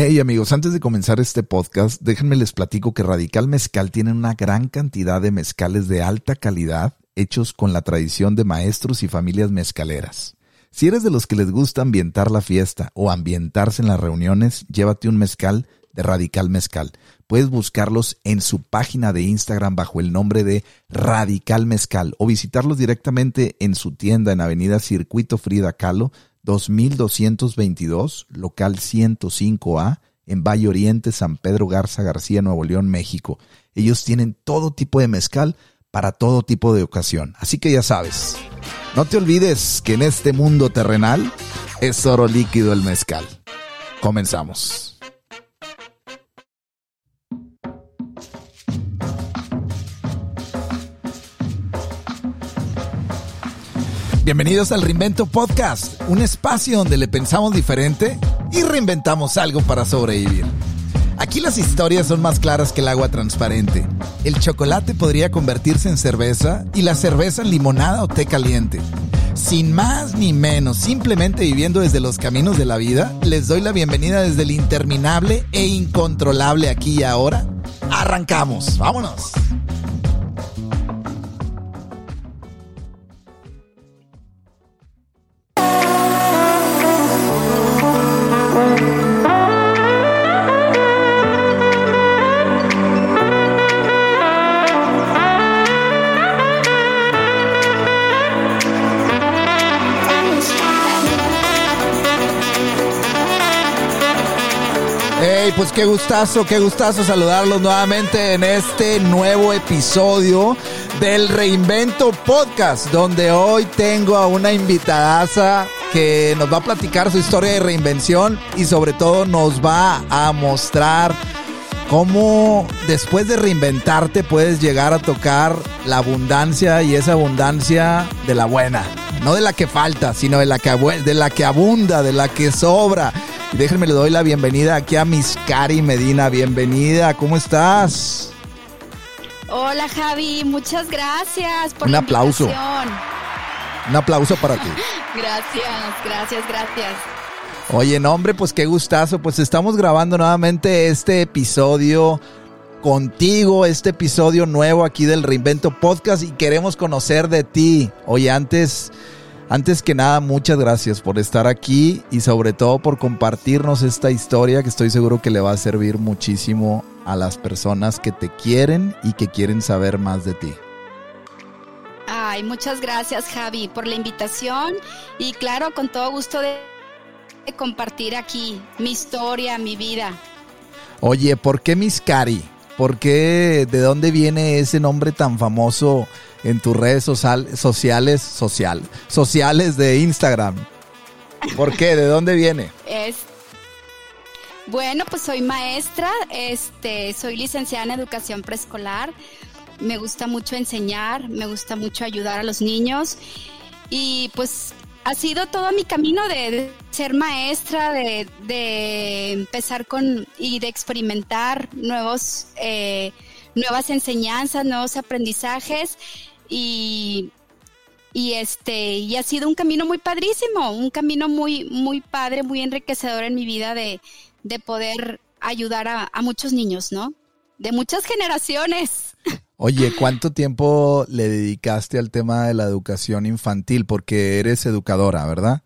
Hey amigos, antes de comenzar este podcast, déjenme les platico que Radical Mezcal tiene una gran cantidad de mezcales de alta calidad hechos con la tradición de maestros y familias mezcaleras. Si eres de los que les gusta ambientar la fiesta o ambientarse en las reuniones, llévate un mezcal de Radical Mezcal. Puedes buscarlos en su página de Instagram bajo el nombre de Radical Mezcal o visitarlos directamente en su tienda en Avenida Circuito Frida Kahlo, 2222, local 105A, en Valle Oriente, San Pedro Garza García, Nuevo León, México. Ellos tienen todo tipo de mezcal para todo tipo de ocasión. Así que ya sabes, no te olvides que en este mundo terrenal es oro líquido el mezcal. Comenzamos. Bienvenidos al Reinvento Podcast, un espacio donde le pensamos diferente y reinventamos algo para sobrevivir. Aquí las historias son más claras que el agua transparente. El chocolate podría convertirse en cerveza y la cerveza en limonada o té caliente. Sin más ni menos, simplemente viviendo desde los caminos de la vida, les doy la bienvenida desde el interminable e incontrolable aquí y ahora. Arrancamos, vámonos. Qué gustazo, qué gustazo saludarlos nuevamente en este nuevo episodio del Reinvento Podcast, donde hoy tengo a una invitadaza que nos va a platicar su historia de reinvención y sobre todo nos va a mostrar cómo después de reinventarte puedes llegar a tocar la abundancia y esa abundancia de la buena, no de la que falta, sino de la que, de la que abunda, de la que sobra. Déjenme le doy la bienvenida aquí a Miss Cari Medina. Bienvenida, ¿cómo estás? Hola Javi, muchas gracias por Un la aplauso. invitación. Un aplauso para ti. Gracias, gracias, gracias. Oye, no, hombre, pues qué gustazo. Pues estamos grabando nuevamente este episodio contigo, este episodio nuevo aquí del Reinvento Podcast y queremos conocer de ti. Oye, antes, antes que nada, muchas gracias por estar aquí y sobre todo por compartirnos esta historia que estoy seguro que le va a servir muchísimo a las personas que te quieren y que quieren saber más de ti. Ay, muchas gracias Javi por la invitación y claro, con todo gusto de, compartir aquí mi historia, mi vida. Oye, ¿por qué Miss Cari? ¿Por qué, de dónde viene ese nombre tan famoso en tus redes social- sociales, social, sociales de Instagram? ¿Por qué? ¿De dónde viene? Es bueno, pues soy maestra, este, soy licenciada en educación preescolar. Me gusta mucho enseñar, me gusta mucho ayudar a los niños y pues ha sido todo mi camino de, ser maestra, de, de empezar con y de experimentar nuevos, eh, nuevas enseñanzas, nuevos aprendizajes y y este y ha sido un camino muy padrísimo, un camino muy muy padre, muy enriquecedor en mi vida de, de poder ayudar a, a muchos niños, ¿no? De muchas generaciones. Oye, ¿cuánto tiempo le dedicaste al tema de la educación infantil? Porque eres educadora, ¿verdad?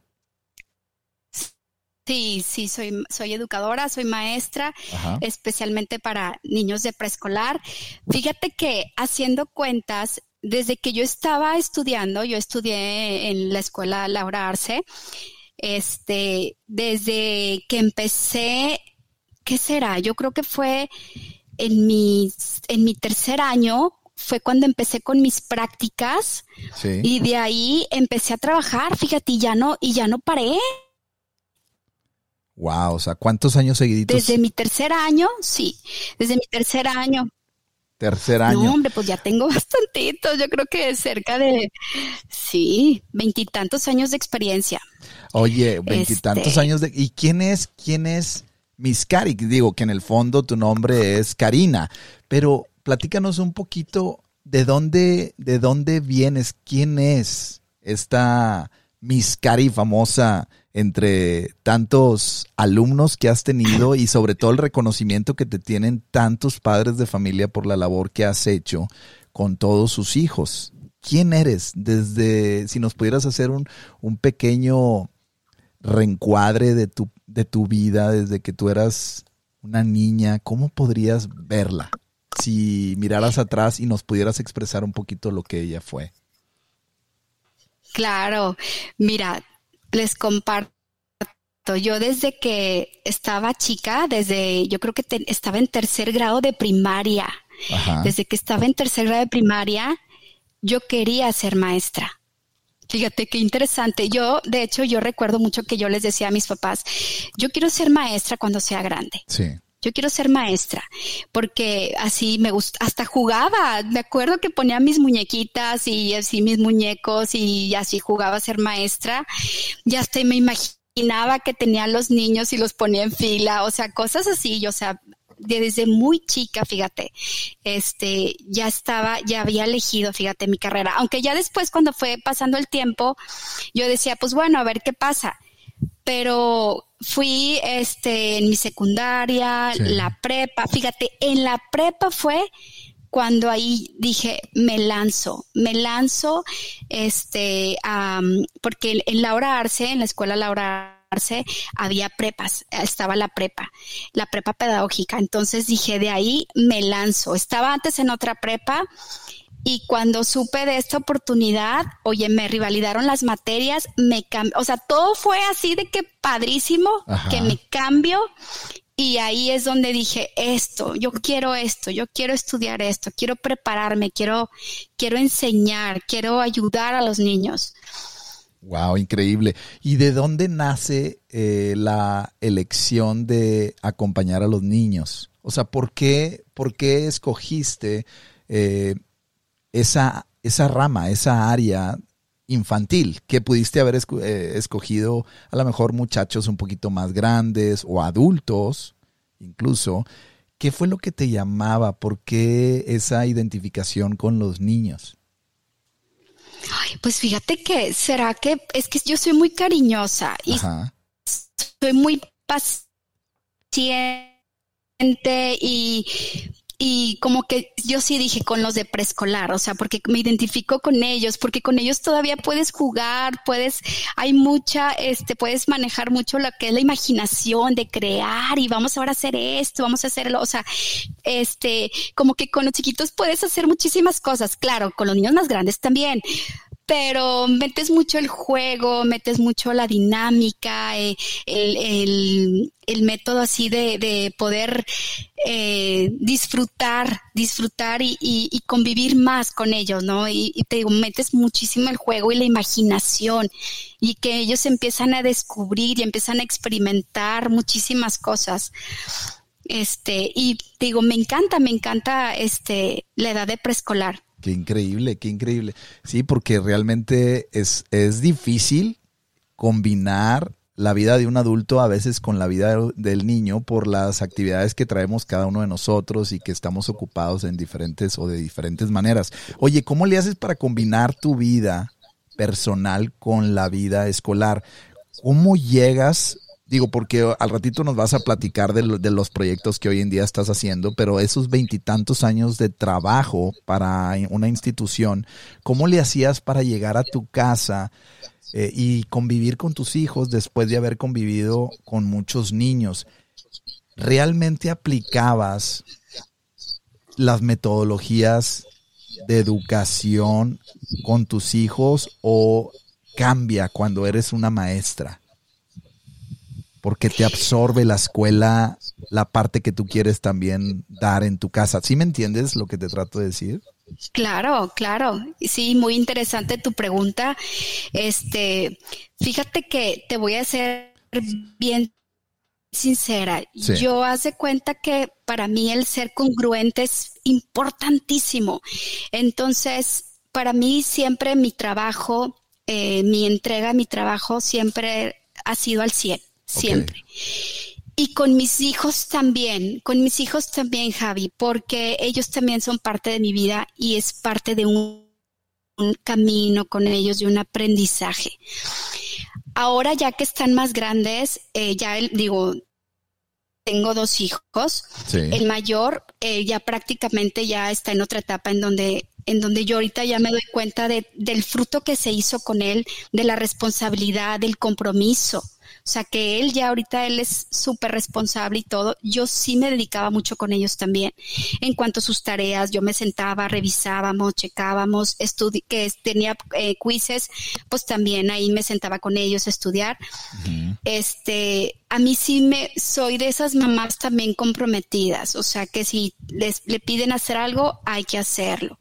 Sí, sí, soy, soy educadora, soy maestra, Ajá. especialmente para niños de preescolar. Fíjate que haciendo cuentas, desde que yo estaba estudiando, yo estudié en la escuela Laura Arce, este, desde que empecé, ¿qué será? Yo creo que fue en mi, en mi tercer año, fue cuando empecé con mis prácticas Sí. y de ahí empecé a trabajar, fíjate, y ya no, y ya no paré. Wow, o sea, ¿cuántos años seguiditos? Desde mi tercer año, sí, desde mi tercer año. Tercer año. No, hombre, pues ya tengo bastantitos, yo creo que cerca de, sí, veintitantos años de experiencia. Oye, veintitantos Este- años de... ¿Y quién es, quién es Miss Cari? Digo que en el fondo tu nombre es Karina, pero platícanos un poquito de dónde, de dónde vienes, quién es esta Miss Cari famosa entre tantos alumnos que has tenido y sobre todo el reconocimiento que te tienen tantos padres de familia por la labor que has hecho con todos sus hijos. ¿Quién eres? Desde, si nos pudieras hacer un, un pequeño reencuadre de tu, de tu vida desde que tú eras una niña, ¿cómo podrías verla? Si miraras atrás y nos pudieras expresar un poquito lo que ella fue. Claro, mira, les comparto. Yo desde que estaba chica, desde yo creo que estaba en tercer grado de primaria, desde que estaba en tercer grado de primaria, yo quería ser maestra. Fíjate qué interesante. Yo, de hecho, yo recuerdo mucho que yo les decía a mis papás, yo quiero ser maestra cuando sea grande. Sí. Yo quiero ser maestra, porque así me gusta, hasta jugaba. Me acuerdo que ponía mis muñequitas y así mis muñecos y así jugaba a ser maestra. Ya hasta me imaginaba que tenía los niños y los ponía en fila, o sea, cosas así. o sea, desde muy chica, fíjate, este, ya estaba, ya había elegido, fíjate, mi carrera. Aunque ya después, cuando fue pasando el tiempo, yo decía, pues bueno, a ver qué pasa. Pero fui, este, en mi secundaria, la prepa, fíjate, en la prepa fue cuando ahí dije, me lanzo, me lanzo, este, porque en Laura Arce, en la escuela Laura había prepas, estaba la prepa, la prepa pedagógica. Entonces dije, de ahí me lanzo. Estaba antes en otra prepa y cuando supe de esta oportunidad, oye, me rivalidaron las materias, me cambió, o sea, todo fue así de que padrísimo, que me cambio. Y ahí es donde dije, esto, yo quiero esto, yo quiero estudiar esto, quiero prepararme, quiero, quiero enseñar, quiero ayudar a los niños. Wow, increíble. ¿Y de dónde nace eh, la elección de acompañar a los niños? O sea, ¿por qué, por qué escogiste eh, esa, esa rama, esa área infantil que pudiste haber eh, escogido a lo mejor muchachos un poquito más grandes o adultos incluso? ¿Qué fue lo que te llamaba? ¿Por qué esa identificación con los niños? Ay, pues fíjate que será que es que yo soy muy cariñosa y soy muy paciente y y como que yo sí dije con los de preescolar, o sea, porque me identifico con ellos, porque con ellos todavía puedes jugar, puedes, hay mucha, este, puedes manejar mucho lo que es la imaginación de crear y vamos ahora a hacer esto, vamos a hacerlo, o sea, este, como que con los chiquitos puedes hacer muchísimas cosas, claro, con los niños más grandes también, pero metes mucho el juego, metes mucho la dinámica, eh, el, método así de, poder eh, disfrutar, disfrutar y, convivir más con ellos, ¿no? Y, te digo, metes muchísimo el juego y la imaginación y que ellos empiezan a descubrir y empiezan a experimentar muchísimas cosas. Este, y te digo, me encanta, me encanta este, la edad de preescolar. Qué increíble, qué increíble. Sí, porque realmente es, es difícil combinar la vida de un adulto a veces con la vida del niño por las actividades que traemos cada uno de nosotros y que estamos ocupados en diferentes o de diferentes maneras. Oye, ¿cómo le haces para combinar tu vida personal con la vida escolar? ¿Cómo llegas Digo, porque al ratito nos vas a platicar de, los proyectos que hoy en día estás haciendo, pero esos veintitantos años de trabajo para una institución, ¿cómo le hacías para llegar a tu casa eh, y convivir con tus hijos después de haber convivido con muchos niños? ¿Realmente aplicabas las metodologías de educación con tus hijos o cambia cuando eres una maestra? Porque te absorbe la escuela la parte que tú quieres también dar en tu casa. ¿Sí me entiendes lo que te trato de decir? Claro, claro. Sí, muy interesante tu pregunta. Este, fíjate que te voy a ser bien sincera. Yo hace cuenta que para mí el ser congruente es importantísimo. Entonces, para mí siempre mi trabajo, eh, mi entrega, mi trabajo siempre ha sido al 100 siempre. Y con mis hijos también, con mis hijos también, Javi, porque ellos también son parte de mi vida y es parte de un un camino con ellos y un aprendizaje. Ahora ya que están más grandes, eh, ya digo, tengo dos hijos. El mayor eh, ya prácticamente ya está en otra etapa en donde, en donde yo ahorita ya me doy cuenta de, del fruto que se hizo con él, de la responsabilidad, del compromiso. O sea, que él ya ahorita él es súper responsable y todo. Yo sí me dedicaba mucho con ellos también. En cuanto a sus tareas, yo me sentaba, revisábamos, checábamos, que tenía eh, quizzes, pues también ahí me sentaba con ellos a estudiar. Este, a mí sí me soy de esas mamás también comprometidas, o sea que si les le piden hacer algo, hay que hacerlo.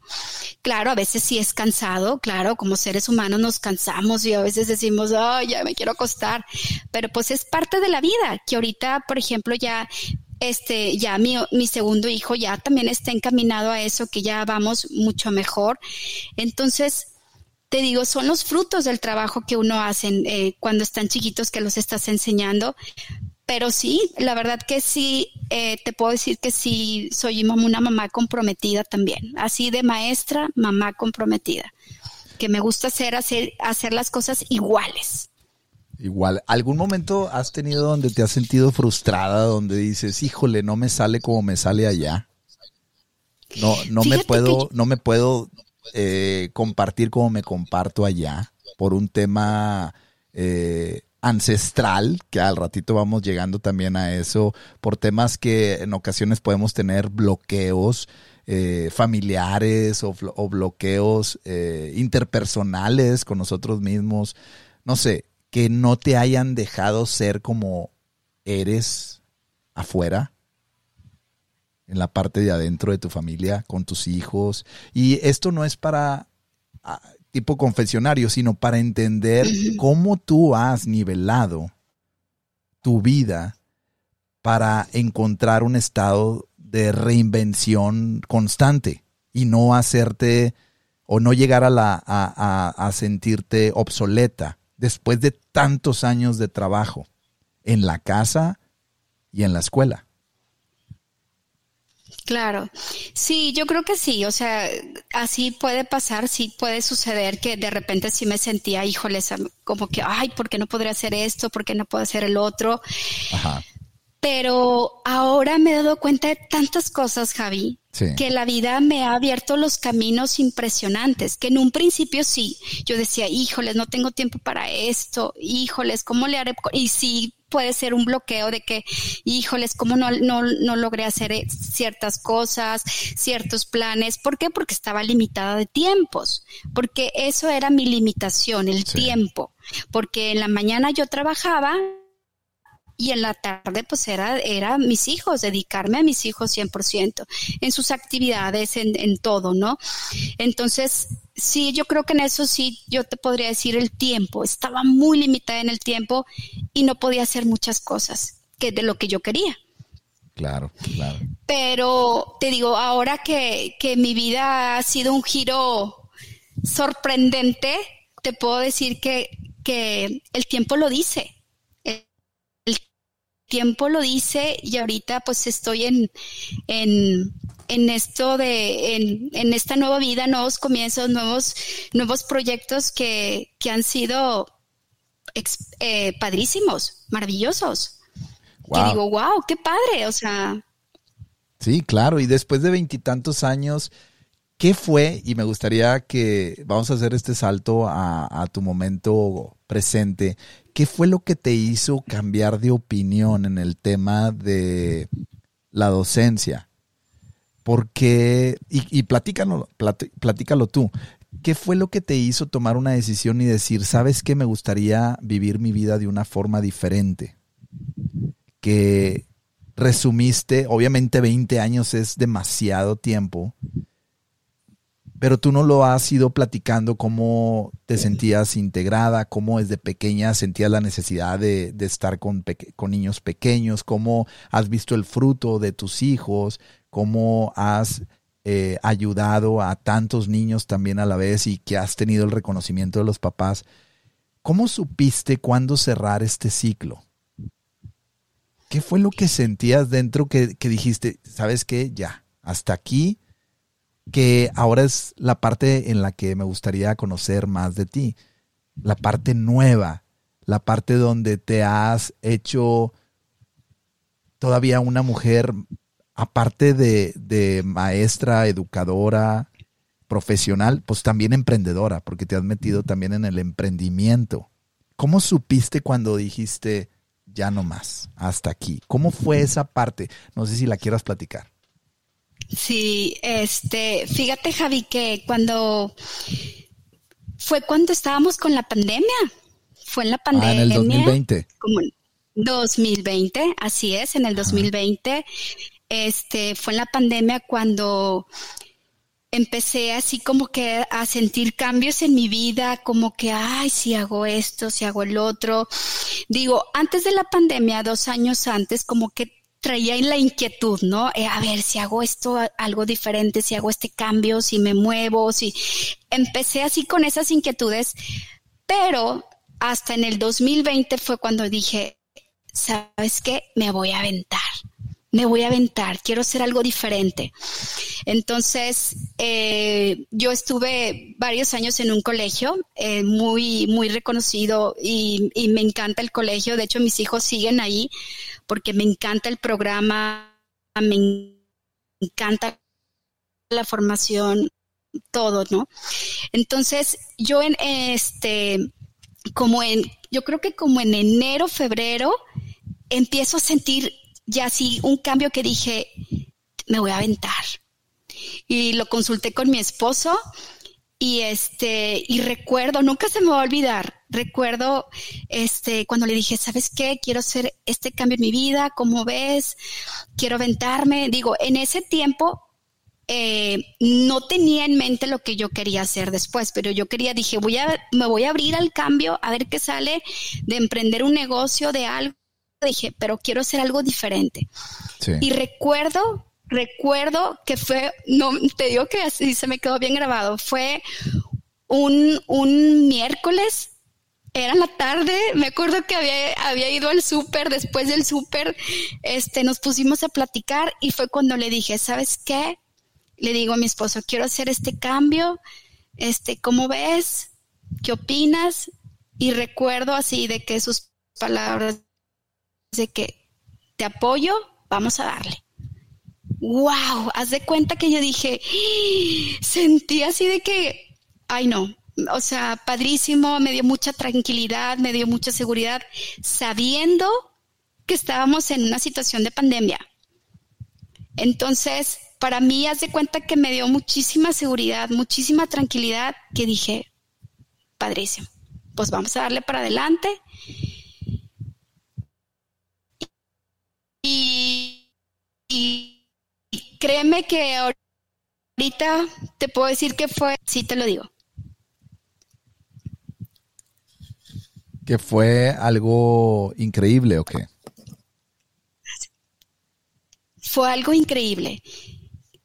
Claro, a veces sí es cansado, claro, como seres humanos nos cansamos y a veces decimos, ay, ya me quiero acostar, pero pues es parte de la vida, que ahorita, por ejemplo, ya este, ya mi, mi, segundo hijo ya también está encaminado a eso, que ya vamos mucho mejor. Entonces, te digo, son los frutos del trabajo que uno hace eh, cuando están chiquitos que los estás enseñando. Pero sí, la verdad que sí, eh, te puedo decir que sí, soy una mamá comprometida también. Así de maestra, mamá comprometida. Que me gusta hacer, hacer, hacer las cosas iguales. Igual, ¿algún momento has tenido donde te has sentido frustrada, donde dices, híjole, no me sale como me sale allá? No, no me puedo, no me puedo eh, compartir como me comparto allá, por un tema eh, ancestral, que al ratito vamos llegando también a eso, por temas que en ocasiones podemos tener bloqueos eh, familiares o, o bloqueos interpersonales con nosotros mismos, no sé, que no te hayan dejado ser como eres afuera en la parte de adentro de tu familia, con tus hijos. Y esto no es para ah, tipo confesionario, sino para entender cómo tú has nivelado tu vida para encontrar un estado de reinvención constante y no hacerte o no llegar a, la, a sentirte obsoleta después de tantos años de trabajo en la casa y en la escuela. Claro, sí, yo creo que sí, o sea, así puede pasar, sí puede suceder que de repente sí me sentía, híjoles, como que, ay, ¿por qué no podría hacer esto? ¿Por qué no puedo hacer el otro? Ajá. Pero ahora me he dado cuenta de tantas cosas, Javi, que la vida me ha abierto los caminos impresionantes, que en un principio sí, yo decía, híjoles, no tengo tiempo para esto, híjoles, ¿cómo le haré? Y sí, puede ser un bloqueo de que, híjoles, ¿cómo no, no, no logré hacer eh, ciertas cosas, ciertos planes? ¿Por qué? Porque estaba limitada de tiempos, porque eso era mi limitación, el tiempo, porque en la mañana yo trabajaba y en la tarde pues era, era mis hijos, dedicarme a mis hijos 100%, en sus actividades, en, en todo, ¿no? Entonces, sí, yo creo que en eso sí, yo te podría decir el tiempo, estaba muy limitada en el tiempo y no podía hacer muchas cosas que de lo que yo quería. Claro, claro. Pero te digo, ahora que, que mi vida ha sido un giro sorprendente, te puedo decir que, que el tiempo lo dice tiempo lo dice y ahorita pues estoy en, en, en esto de, en, en, esta nueva vida, nuevos comienzos, nuevos, nuevos proyectos que, que han sido eh, padrísimos, maravillosos. Y digo, wow, qué padre, o sea. Sí, claro, y después de veintitantos años, ¿qué fue? Y me gustaría que vamos a hacer este salto a, tu momento presente. ¿Qué fue lo que te hizo cambiar de opinión en el tema de la docencia? Porque, y, y platícalo, platícalo tú, ¿qué fue lo que te hizo tomar una decisión y decir, sabes que me gustaría vivir mi vida de una forma diferente? Que resumiste, obviamente 20 años es demasiado tiempo, pero tú no lo has ido platicando cómo te sentías integrada, cómo desde pequeña sentías la necesidad de, estar con, con, niños pequeños, cómo has visto el fruto de tus hijos, cómo has eh, ayudado a tantos niños también a la vez y que has tenido el reconocimiento de los papás. ¿Cómo supiste cuándo cerrar este ciclo? ¿Qué fue lo que sentías dentro que, que dijiste, sabes qué, ya, hasta aquí que ahora es la parte en la que me gustaría conocer más de ti, la parte nueva, la parte donde te has hecho todavía una mujer, aparte de, de maestra, educadora, profesional, pues también emprendedora, porque te has metido también en el emprendimiento. ¿Cómo supiste cuando dijiste ya no más, hasta aquí? ¿Cómo fue esa parte? No sé si la quieras platicar. Sí, este, fíjate Javi que cuando fue cuando estábamos con la pandemia, fue en la pandemia. Ah, en el 2020. Como en 2020, así es, en el 2020, este, fue en la pandemia cuando empecé así como que a sentir cambios en mi vida, como que, ay, si hago esto, si hago el otro. Digo, antes de la pandemia, dos años antes, como que traía en la inquietud, ¿no? Eh, a ver si hago esto algo diferente, si hago este cambio, si me muevo, si empecé así con esas inquietudes, pero hasta en el 2020 fue cuando dije, ¿sabes qué? Me voy a aventar me voy a aventar, quiero hacer algo diferente. Entonces, eh, yo estuve varios años en un colegio eh, muy, muy reconocido y, me encanta el colegio. De hecho, mis hijos siguen ahí porque me encanta el programa, me encanta la formación, todo, ¿no? Entonces, yo en este, como en, yo creo que como en enero, febrero, empiezo a sentir ya sí un cambio que dije, me voy a aventar. Y lo consulté con mi esposo y este, y recuerdo, nunca se me va a olvidar, recuerdo este, cuando le dije, ¿sabes qué? Quiero hacer este cambio en mi vida, ¿cómo ves? Quiero aventarme. Digo, en ese tiempo eh, no tenía en mente lo que yo quería hacer después, pero yo quería, dije, voy a, me voy a abrir al cambio, a ver qué sale de emprender un negocio de algo dije, pero quiero hacer algo diferente. Y recuerdo, recuerdo que fue, no, te digo que así se me quedó bien grabado, fue un, un miércoles, era la tarde, me acuerdo que había, había ido al súper, después del súper, este, nos pusimos a platicar y fue cuando le dije, ¿sabes qué? Le digo a mi esposo, quiero hacer este cambio, este, ¿cómo ves? ¿Qué opinas? Y recuerdo así de que sus palabras de que te apoyo, vamos a darle. ¡Wow! Haz de cuenta que yo dije, sentí así de que, ay no, o sea, padrísimo, me dio mucha tranquilidad, me dio mucha seguridad, sabiendo que estábamos en una situación de pandemia. Entonces, para mí, haz de cuenta que me dio muchísima seguridad, muchísima tranquilidad, que dije, padrísimo, pues vamos a darle para adelante Y, créeme que ahorita te puedo decir que fue, sí te lo digo. ¿Que fue algo increíble o qué? Fue algo increíble.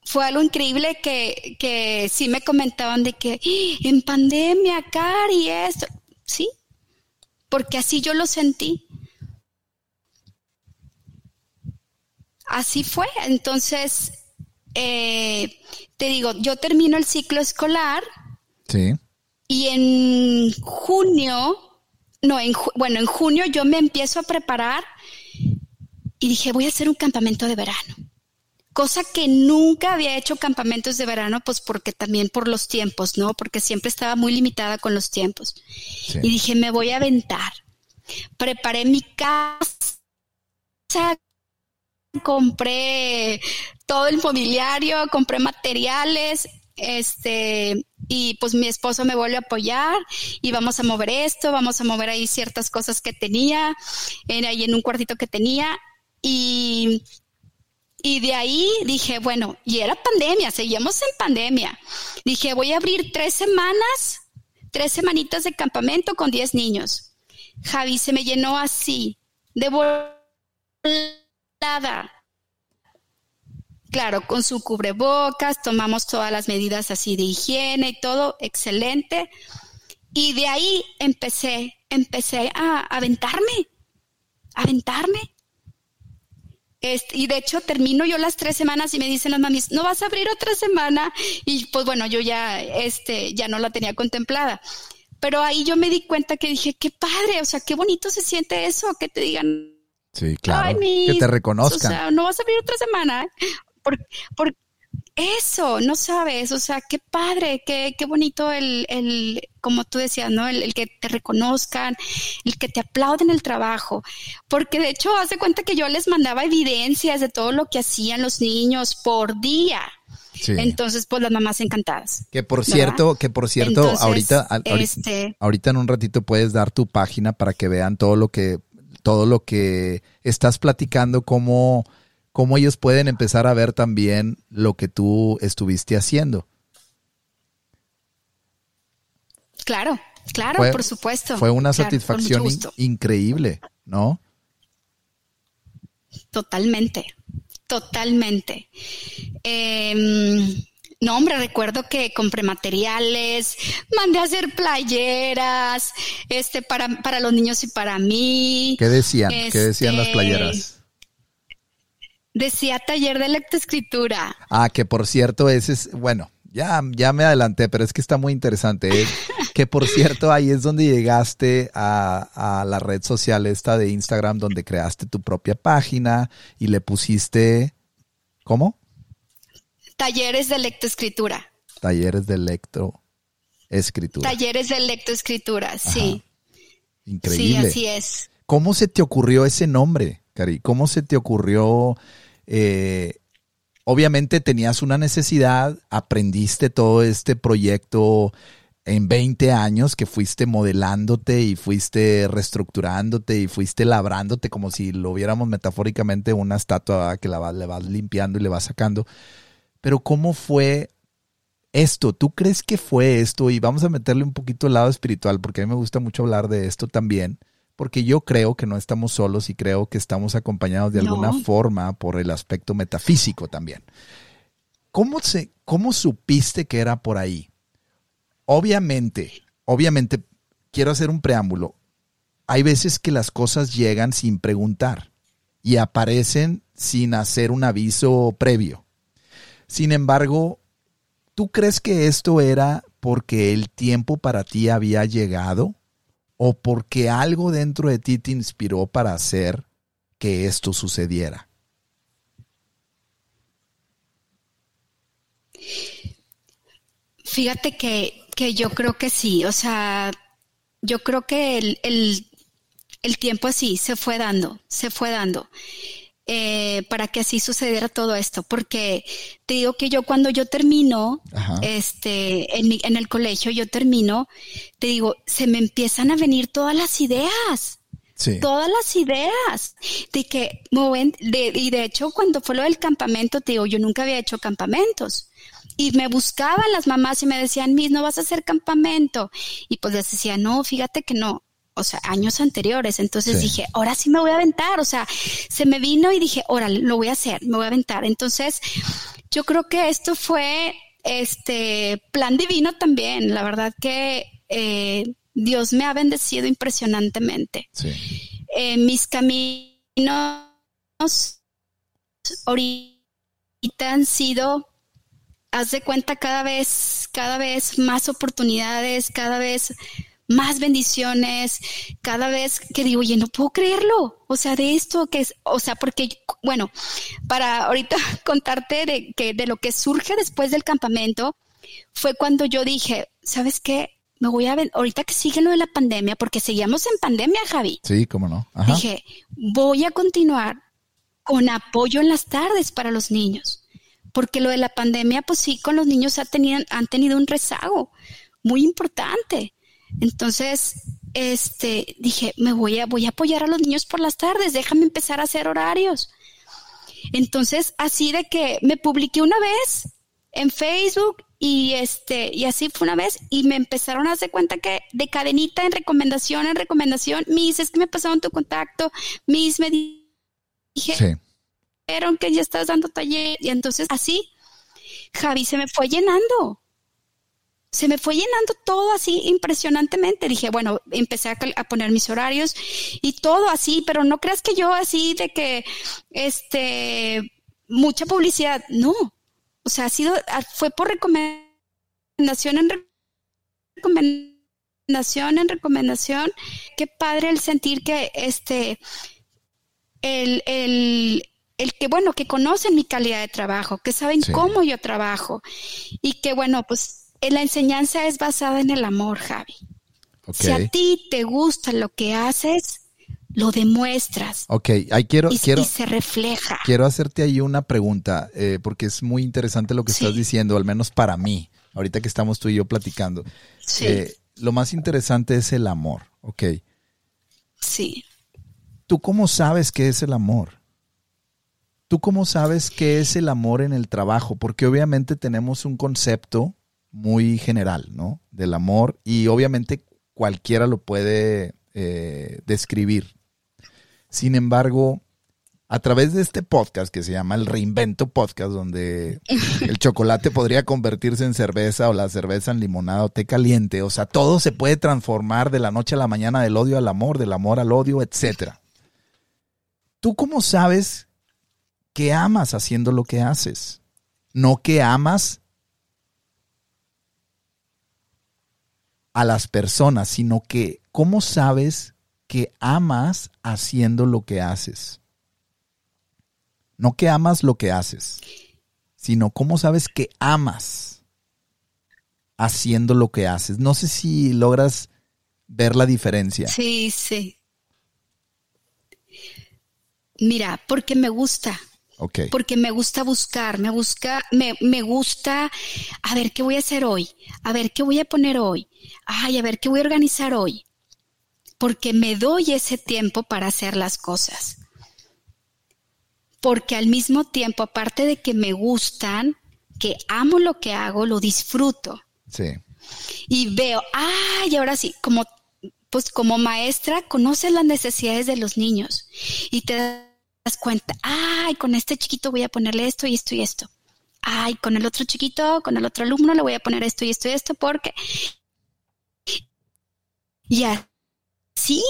Fue algo increíble que, que sí me comentaban de que ¡Ah! en pandemia, Cari, esto. Sí, porque así yo lo sentí. así fue. Entonces, eh, te digo, yo termino el ciclo escolar. Sí. Y en junio, no, en, bueno, en junio yo me empiezo a preparar y dije, voy a hacer un campamento de verano. Cosa que nunca había hecho campamentos de verano, pues porque también por los tiempos, ¿no? Porque siempre estaba muy limitada con los tiempos. Y dije, me voy a aventar. Preparé mi casa compré todo el mobiliario, compré materiales, este, y pues mi esposo me vuelve a apoyar y vamos a mover esto, vamos a mover ahí ciertas cosas que tenía, ahí en un cuartito que tenía y, y de ahí dije, bueno, y era pandemia, seguíamos en pandemia. Dije, voy a abrir tres semanas, tres semanitas de campamento con diez niños. Javi se me llenó así, de nada. Claro, con su cubrebocas, tomamos todas las medidas así de higiene y todo, excelente. Y de ahí empecé, empecé a aventarme, aventarme. Este, y de hecho termino yo las tres semanas y me dicen las mamis, no vas a abrir otra semana. Y pues bueno, yo ya, este, ya no la tenía contemplada. Pero ahí yo me di cuenta que dije, qué padre, o sea, qué bonito se siente eso, que te digan. Sí, claro. que te reconozcan. O sea, no vas a abrir otra semana. Por, por, eso, no sabes, o sea, qué padre, qué, qué bonito el, el, como tú decías, ¿no? El, que te reconozcan, el que te aplauden el trabajo. Porque de hecho, hace cuenta que yo les mandaba evidencias de todo lo que hacían los niños por día. Entonces, pues las mamás encantadas. Que por cierto, que por cierto, ahorita, este... ahorita en un ratito puedes dar tu página para que vean todo lo que, todo lo que estás platicando, cómo cómo ellos pueden empezar a ver también lo que tú estuviste haciendo. Claro, claro, por supuesto. Fue una satisfacción increíble, ¿no? Totalmente, totalmente. Em, no, hombre, recuerdo que compré materiales, mandé a hacer playeras, este, para, para los niños y para mí. ¿Qué decían? ¿Qué decían las este, playeras? Decía taller de lectoescritura. Ah, que por cierto, ese es, bueno, ya, ya me adelanté, pero es que está muy interesante. ¿eh? que por cierto, ahí es donde llegaste a, a, la red social esta de Instagram, donde creaste tu propia página y le pusiste, ¿cómo? Talleres de lectoescritura. Talleres de lectoescritura. Talleres de lectoescritura, sí. Increíble. Sí, así es. ¿Cómo se te ocurrió ese nombre, Cari? ¿Cómo se te ocurrió eh, obviamente tenías una necesidad, aprendiste todo este proyecto en 20 años que fuiste modelándote y fuiste reestructurándote y fuiste labrándote como si lo viéramos metafóricamente una estatua que la le vas limpiando y le vas sacando. Pero ¿cómo fue esto? ¿Tú crees que fue esto? Y vamos a meterle un poquito el lado espiritual porque a mí me gusta mucho hablar de esto también porque yo creo que no estamos solos y creo que estamos acompañados de alguna forma por el aspecto metafísico también. ¿Cómo, se, ¿Cómo supiste que era por ahí? Obviamente, obviamente, quiero hacer un preámbulo. Hay veces que las cosas llegan sin preguntar y aparecen sin hacer un aviso previo. Sin embargo, ¿tú crees que esto era porque el tiempo para ti había llegado? O porque algo dentro de ti te inspiró para hacer que esto sucediera? Fíjate que, yo creo que sí, o sea, yo creo que el, el, el tiempo así se fue dando, se fue dando. Eh, para que así sucediera todo esto, porque te digo que yo cuando yo termino, este, en, en el colegio, yo termino, te digo, se me empiezan a venir todas las ideas. Todas las ideas de que, de, y de hecho cuando fue lo del campamento, te digo, yo nunca había hecho campamentos y me buscaban las mamás y me decían, Miss, no vas a hacer campamento. Y pues les decía, no, fíjate que no, o sea, años anteriores. Entonces dije, ahora sí me voy a aventar. O sea, se me vino y dije, órale, lo voy a hacer, me voy a aventar. Entonces, yo creo que esto fue este plan divino también. La verdad que eh, Dios me ha bendecido impresionantemente. Sí. Eh, mis caminos ahorita han sido haz de cuenta cada vez, cada vez más oportunidades, cada vez más bendiciones, cada vez que digo, oye, no puedo creerlo, o sea, de esto que es, o sea, porque, bueno, para ahorita contarte de, que, de lo que surge después del campamento, fue cuando yo dije, ¿sabes qué? Me voy a ver, ahorita que sigue lo de la pandemia, porque seguíamos en pandemia, Javi. Sí, cómo no. Dije, voy a continuar con apoyo en las tardes para los niños, porque lo de la pandemia, pues sí, con los niños ha tenido, han tenido un rezago muy importante. Entonces, este, dije, me voy a, voy a apoyar a los niños por las tardes, déjame empezar a hacer horarios. Entonces, así de que me publiqué una vez en Facebook y este, y así fue una vez, y me empezaron a hacer cuenta que de cadenita en recomendación, en recomendación, Miss, es que me pasaron tu contacto, Miss, me dije, sí. que ya estás dando taller, y entonces así, Javi se me fue llenando se me fue llenando todo así impresionantemente. Dije, bueno, empecé a, poner mis horarios y todo así, pero no creas que yo así de que, este, mucha publicidad, no. O sea, ha sido, fue por recomendación en recomendación en recomendación. Qué padre el sentir que, este, el, el, el que, bueno, que conocen mi calidad de trabajo, que saben cómo yo trabajo y que, bueno, pues la enseñanza es basada en el amor, Javi. Si a ti te gusta lo que haces, lo demuestras. Ok, ahí quiero, y, quiero, se refleja. Quiero hacerte ahí una pregunta, eh, porque es muy interesante lo que estás diciendo, al menos para mí, ahorita que estamos tú y yo platicando. Sí. Eh, lo más interesante es el amor, ok. Sí. ¿Tú cómo sabes qué es el amor? ¿Tú cómo sabes qué es el amor en el trabajo? Porque obviamente tenemos un concepto muy general, ¿no? Del amor y obviamente cualquiera lo puede eh, describir. Sin embargo, a través de este podcast que se llama el Reinvento Podcast, donde el chocolate podría convertirse en cerveza o la cerveza en limonada o té caliente, o sea, todo se puede transformar de la noche a la mañana del odio al amor, del amor al odio, etc. ¿Tú cómo sabes que amas haciendo lo que haces? No que amas a las personas, sino que cómo sabes que amas haciendo lo que haces. No que amas lo que haces, sino cómo sabes que amas haciendo lo que haces. No sé si logras ver la diferencia. Sí, sí. Mira, porque me gusta. Porque me gusta buscar, me busca, me, me gusta, a ver qué voy a hacer hoy, a ver qué voy a poner hoy, ay, a ver qué voy a organizar hoy. Porque me doy ese tiempo para hacer las cosas. Porque al mismo tiempo, aparte de que me gustan, que amo lo que hago, lo disfruto. Sí. Y veo, ay, ahora sí, como pues como maestra conoces las necesidades de los niños y te das cuenta, ay, con este chiquito voy a ponerle esto y esto y esto. Ay, con el otro chiquito, con el otro alumno le voy a poner esto y esto y esto porque... Y así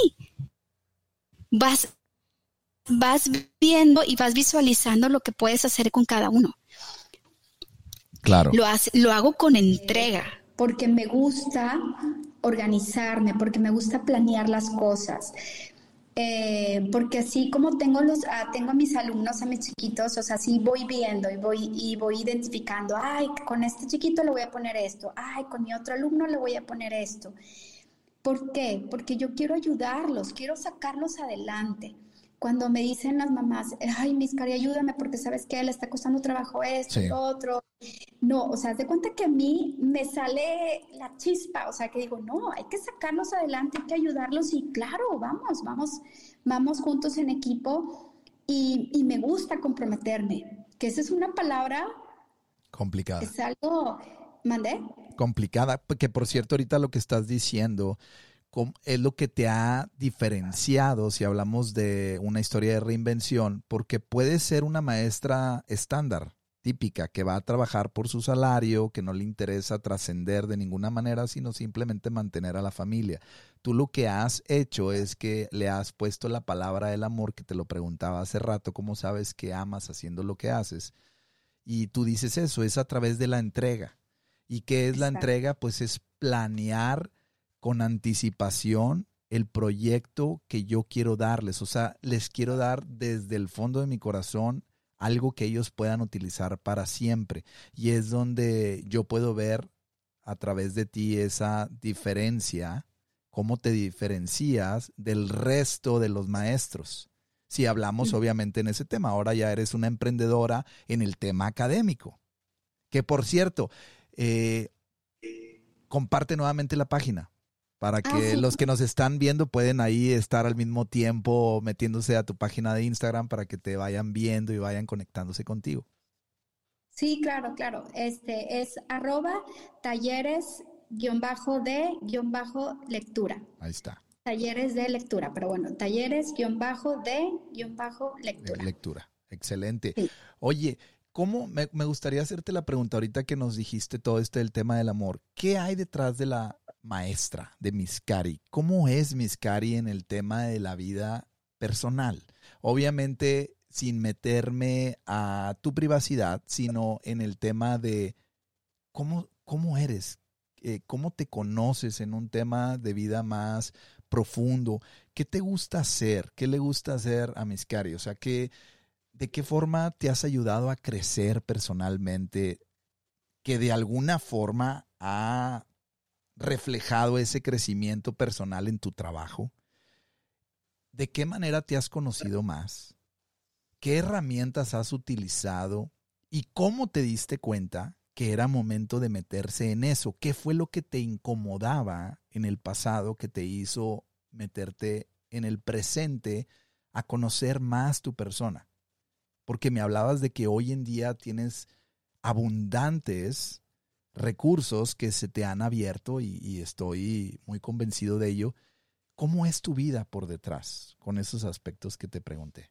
vas, vas viendo y vas visualizando lo que puedes hacer con cada uno. Claro. Lo, lo hago con entrega. Porque me gusta organizarme, porque me gusta planear las cosas, eh, porque así como tengo los ah, tengo a mis alumnos, a mis chiquitos, o sea, sí voy viendo y voy y voy identificando, ay, con este chiquito le voy a poner esto, ay, con mi otro alumno le voy a poner esto. ¿Por qué? Porque yo quiero ayudarlos, quiero sacarlos adelante cuando me dicen las mamás, ay, mis cari, ayúdame porque sabes que le está costando trabajo esto, y otro. No, o sea, de cuenta que a mí me sale la chispa, o sea, que digo, no, hay que sacarlos adelante, hay que ayudarlos y claro, vamos, vamos, vamos juntos en equipo y, y me gusta comprometerme, que esa es una palabra complicada. Es algo, mandé. Complicada, que por cierto, ahorita lo que estás diciendo es lo que te ha diferenciado si hablamos de una historia de reinvención, porque puede ser una maestra estándar, típica, que va a trabajar por su salario, que no le interesa trascender de ninguna manera, sino simplemente mantener a la familia. Tú lo que has hecho es que le has puesto la palabra del amor, que te lo preguntaba hace rato, cómo sabes que amas haciendo lo que haces. Y tú dices eso, es a través de la entrega. ¿Y qué es la entrega? Pues es planear con anticipación el proyecto que yo quiero darles. O sea, les quiero dar desde el fondo de mi corazón algo que ellos puedan utilizar para siempre. Y es donde yo puedo ver a través de ti esa diferencia, cómo te diferencias del resto de los maestros. Si hablamos obviamente en ese tema, ahora ya eres una emprendedora en el tema académico. Que por cierto, eh, comparte nuevamente la página para ah, que los que nos están viendo pueden ahí estar al mismo tiempo metiéndose a tu página de Instagram para que te vayan viendo y vayan conectándose contigo. Sí, claro, claro. Este es arroba talleres guion bajo de guion bajo lectura. Ahí está. Talleres de lectura, pero bueno, talleres guion bajo de guion bajo lectura. Lectura, excelente. Oye, ¿Cómo? Me, gustaría hacerte la pregunta ahorita que nos dijiste todo este del tema del amor. ¿Qué hay detrás de la maestra de Miskari? ¿Cómo es Miskari en el tema de la vida personal? Obviamente sin meterme a tu privacidad, sino en el tema de cómo, cómo eres, eh, cómo te conoces en un tema de vida más profundo. ¿Qué te gusta hacer? ¿Qué le gusta hacer a Miskari? O sea, ¿qué, ¿de qué forma te has ayudado a crecer personalmente que de alguna forma ha reflejado ese crecimiento personal en tu trabajo? ¿De qué manera te has conocido más? ¿Qué herramientas has utilizado? ¿Y cómo te diste cuenta que era momento de meterse en eso? ¿Qué fue lo que te incomodaba en el pasado que te hizo meterte en el presente a conocer más tu persona? Porque me hablabas de que hoy en día tienes abundantes recursos que se te han abierto y, estoy muy convencido de ello. ¿Cómo es tu vida por detrás con esos aspectos que te pregunté?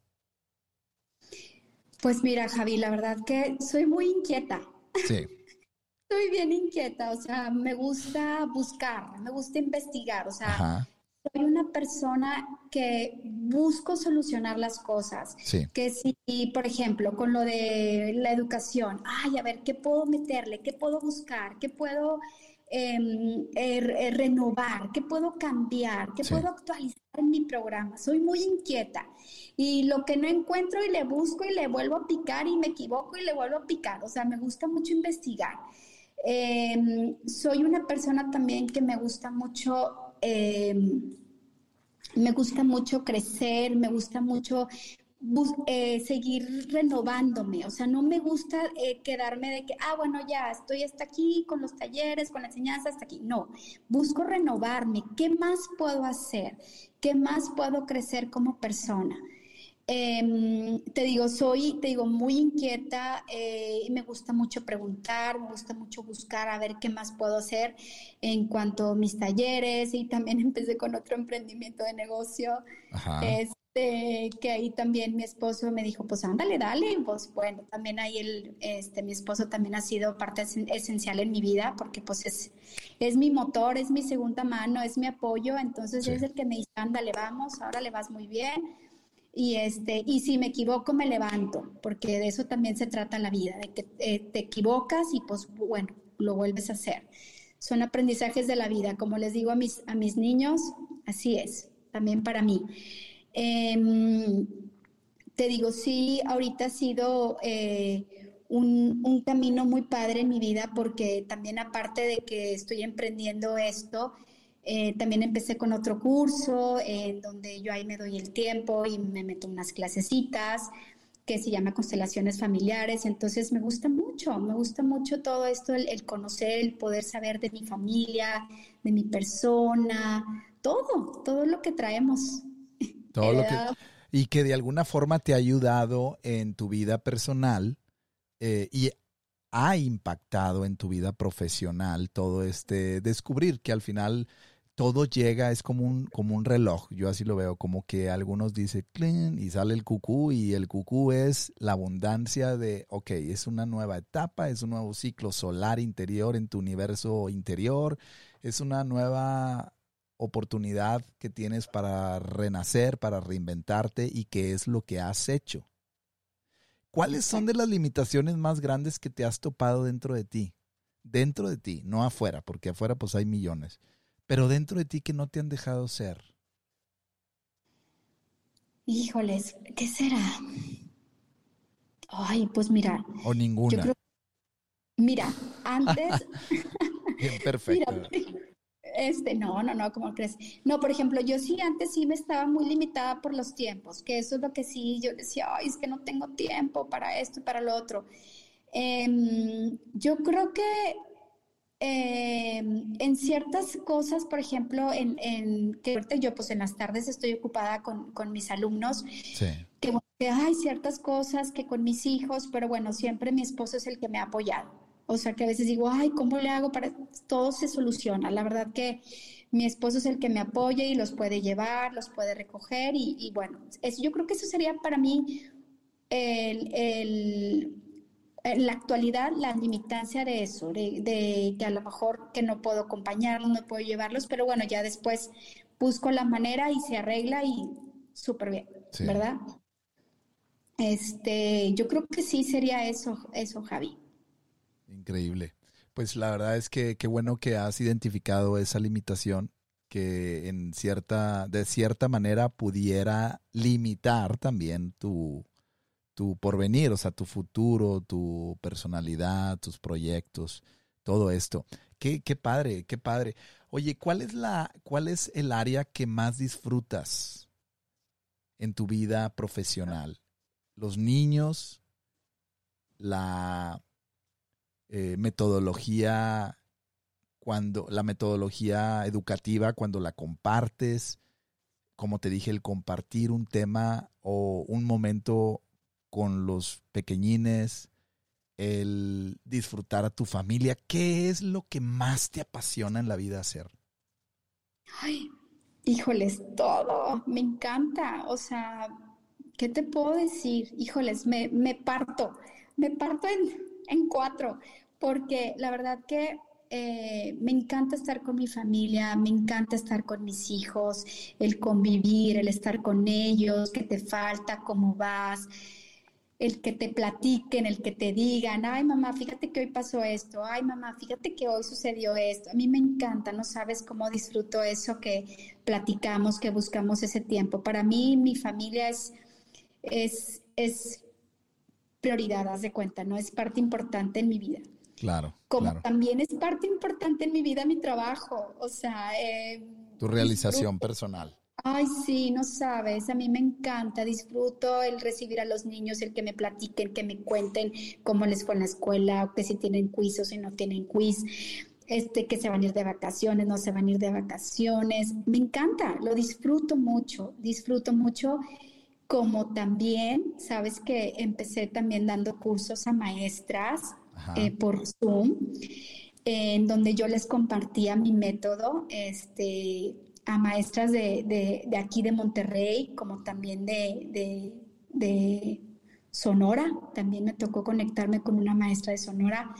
Pues mira, Javi, la verdad que soy muy inquieta. Sí. Soy bien inquieta, o sea, me gusta buscar, me gusta investigar, o sea, soy una persona que busco solucionar las cosas. Sí. Que si, por ejemplo, con lo de la educación, ay, a ver, ¿qué puedo meterle? ¿Qué puedo buscar? ¿Qué puedo em, er, er, renovar? ¿Qué puedo cambiar? ¿Qué puedo actualizar en mi programa? Soy muy inquieta y lo que no encuentro y le busco y le vuelvo a picar y me equivoco y le vuelvo a picar. O sea, me gusta mucho investigar. Em, soy una persona también que me gusta mucho, em, me gusta mucho crecer, me gusta mucho eh, seguir renovándome, o sea, no me gusta eh, quedarme de que, ah, bueno, ya estoy hasta aquí con los talleres, con la enseñanza, hasta aquí. No, busco renovarme. ¿Qué más puedo hacer? ¿Qué más puedo crecer como persona? Em, te digo, soy, te digo, muy inquieta eh, y me gusta mucho preguntar, me gusta mucho buscar a ver qué más puedo hacer en cuanto a mis talleres y también empecé con otro emprendimiento de negocio. Este, que ahí también mi esposo me dijo, pues ándale, dale, pues bueno, también ahí el, este, mi esposo también ha sido parte esencial en mi vida porque pues es, es mi motor, es mi segunda mano, es mi apoyo, entonces es el que me dice, ándale, vamos, ahora le vas muy bien, y, este, y si me equivoco, me levanto, porque de eso también se trata la vida, de que eh, te equivocas y pues bueno, lo vuelves a hacer. Son aprendizajes de la vida, como les digo a mis, a mis niños, así es, también para mí. Em, te digo, sí, ahorita ha sido eh, un, un, camino muy padre en mi vida porque también aparte de que estoy emprendiendo esto, eh, también empecé con otro curso en donde yo ahí me doy el tiempo y me meto unas clasecitas que se llama Constelaciones Familiares. Entonces me gusta mucho, me gusta mucho todo esto, el, conocer, el poder saber de mi familia, de mi persona, todo, todo lo que traemos. Todo lo que... Y que de alguna forma te ha ayudado en tu vida personal eh, y ha impactado en tu vida profesional todo este descubrir que al final todo llega, es como un, como un reloj, yo así lo veo, como que algunos dicen clean y sale el cucú y el cucú es la abundancia de, ok, es una nueva etapa, es un nuevo ciclo solar interior en tu universo interior, es una nueva oportunidad que tienes para renacer, para reinventarte y que es lo que has hecho. ¿Cuáles son de las limitaciones más grandes que te has topado dentro de ti? Dentro de ti, no afuera, porque afuera pues hay millones pero dentro de ti que no te han dejado ser? Híjoles, ¿qué será? Ay, pues mira. O ninguna. mira, antes. perfecto. este, no, no, no, ¿cómo crees? No, por ejemplo, yo sí antes sí me estaba muy limitada por los tiempos, que eso es lo que sí, yo decía, ay, es que no tengo tiempo para esto y para lo otro. Em, yo creo que eh, en ciertas cosas, por ejemplo, en, en, que yo pues en las tardes estoy ocupada con, con mis alumnos, que, hay ciertas cosas que con mis hijos, pero bueno, siempre mi esposo es el que me ha apoyado. O sea que a veces digo, ay, ¿cómo le hago para todo se soluciona? La verdad que mi esposo es el que me apoya y los puede llevar, los puede recoger y, y bueno, eso, yo creo que eso sería para mí el, el en la actualidad la limitancia de eso, de, que a lo mejor que no puedo acompañarlos, no puedo llevarlos, pero bueno, ya después busco la manera y se arregla y súper bien, ¿verdad? Este, yo creo que sí sería eso, eso, Javi. Increíble. Pues la verdad es que qué bueno que has identificado esa limitación que en cierta, de cierta manera pudiera limitar también tu, tu porvenir, o sea, tu futuro, tu personalidad, tus proyectos, todo esto. Qué, qué padre, qué padre. Oye, ¿cuál es la, cuál es el área que más disfrutas en tu vida profesional? ¿Los niños? ¿La eh, metodología cuando la metodología educativa cuando la compartes, como te dije, el compartir un tema o un momento con los pequeñines, el disfrutar a tu familia, ¿qué es lo que más te apasiona en la vida hacer? Ay, híjoles, todo, me encanta, o sea, ¿qué te puedo decir? Híjoles, me, me parto, me parto en, en cuatro, porque la verdad que eh, me encanta estar con mi familia, me encanta estar con mis hijos, el convivir, el estar con ellos, qué te falta, cómo vas, el que te platiquen, el que te digan, ay mamá, fíjate que hoy pasó esto, ay mamá, fíjate que hoy sucedió esto. A mí me encanta, no sabes cómo disfruto eso que platicamos, que buscamos ese tiempo. Para mí, mi familia es, es, es prioridad, haz de cuenta, ¿no? Es parte importante en mi vida. Claro. Como también es parte importante en mi vida mi trabajo. O sea, eh, tu realización personal. Ay, sí, no sabes, a mí me encanta, disfruto el recibir a los niños, el que me platiquen, que me cuenten cómo les fue en la escuela, o que si tienen quiz o si no tienen quiz, este, que se van a ir de vacaciones, no se van a ir de vacaciones. Me encanta, lo disfruto mucho, disfruto mucho como también, sabes que empecé también dando cursos a maestras eh, por Zoom, en donde yo les compartía mi método este, a maestras de, aquí de Monterrey, como también de, de, Sonora. También me tocó conectarme con una maestra de Sonora.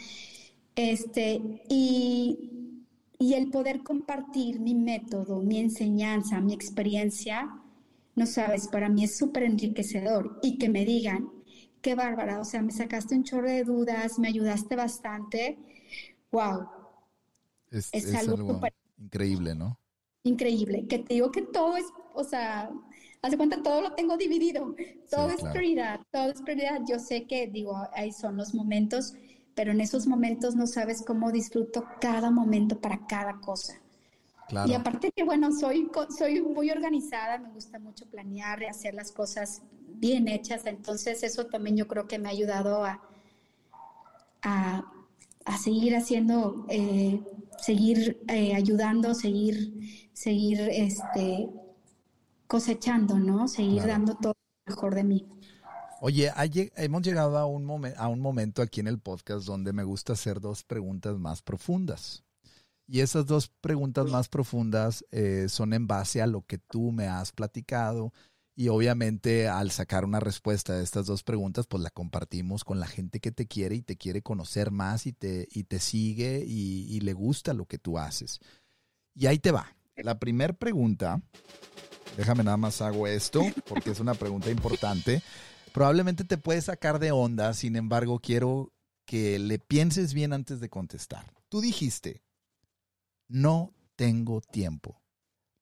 Este, y, y el poder compartir mi método, mi enseñanza, mi experiencia, no sabes, para mí es súper enriquecedor y que me digan, qué bárbara, o sea, me sacaste un chorro de dudas, me ayudaste bastante, wow. Es, algo, increíble, ¿no? Increíble, que te digo que todo es, o sea, hace cuenta, todo lo tengo dividido, todo es prioridad, todo es prioridad. Yo sé que, digo, ahí son los momentos, pero en esos momentos no sabes cómo disfruto cada momento para cada cosa. Y aparte que, bueno, soy, soy muy organizada, me gusta mucho planear y hacer las cosas bien hechas, entonces eso también yo creo que me ha ayudado a, a, seguir haciendo, eh, seguir eh, ayudando, seguir, seguir este, cosechando, ¿no? Seguir dando todo lo mejor de mí. Oye, hemos llegado a un, a un momento aquí en el podcast donde me gusta hacer dos preguntas más profundas. Y esas dos preguntas más profundas eh, son en base a lo que tú me has platicado. Y obviamente al sacar una respuesta de estas dos preguntas, pues la compartimos con la gente que te quiere y te quiere conocer más y te, y te sigue y, le gusta lo que tú haces. Y ahí te va. La primera pregunta, déjame nada más hago esto porque es una pregunta importante. Probablemente te puede sacar de onda, sin embargo quiero que le pienses bien antes de contestar. Tú dijiste, no tengo tiempo.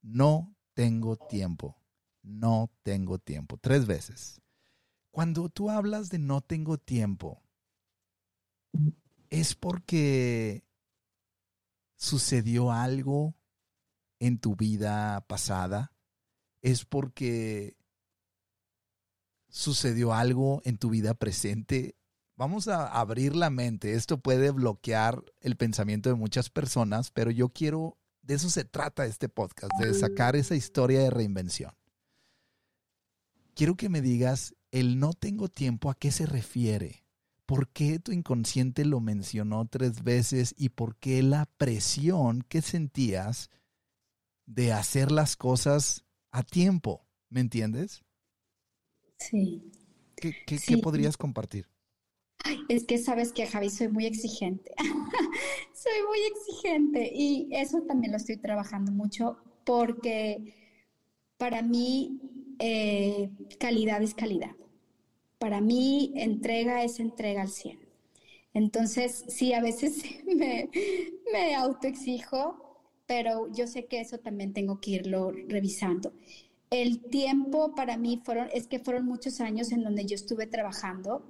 No tengo tiempo. No tengo tiempo. Tres veces. Cuando tú hablas de no tengo tiempo, es porque sucedió algo en tu vida pasada. Es porque sucedió algo en tu vida presente Vamos a abrir la mente. Esto puede bloquear el pensamiento de muchas personas, pero yo quiero, de eso se trata este podcast, de sacar esa historia de reinvención. Quiero que me digas, el no tengo tiempo, ¿a qué se refiere? ¿Por qué tu inconsciente lo mencionó tres veces y por qué la presión que sentías de hacer las cosas a tiempo? ¿Me entiendes? Sí. ¿Qué, qué podrías compartir? es que sabes que Javi soy muy exigente. soy muy exigente y eso también lo estoy trabajando mucho porque para mí eh, calidad es calidad. Para mí entrega es entrega al 100. Entonces, sí, a veces me, me autoexijo, pero yo sé que eso también tengo que irlo revisando. El tiempo para mí fueron, es que fueron muchos años en donde yo estuve trabajando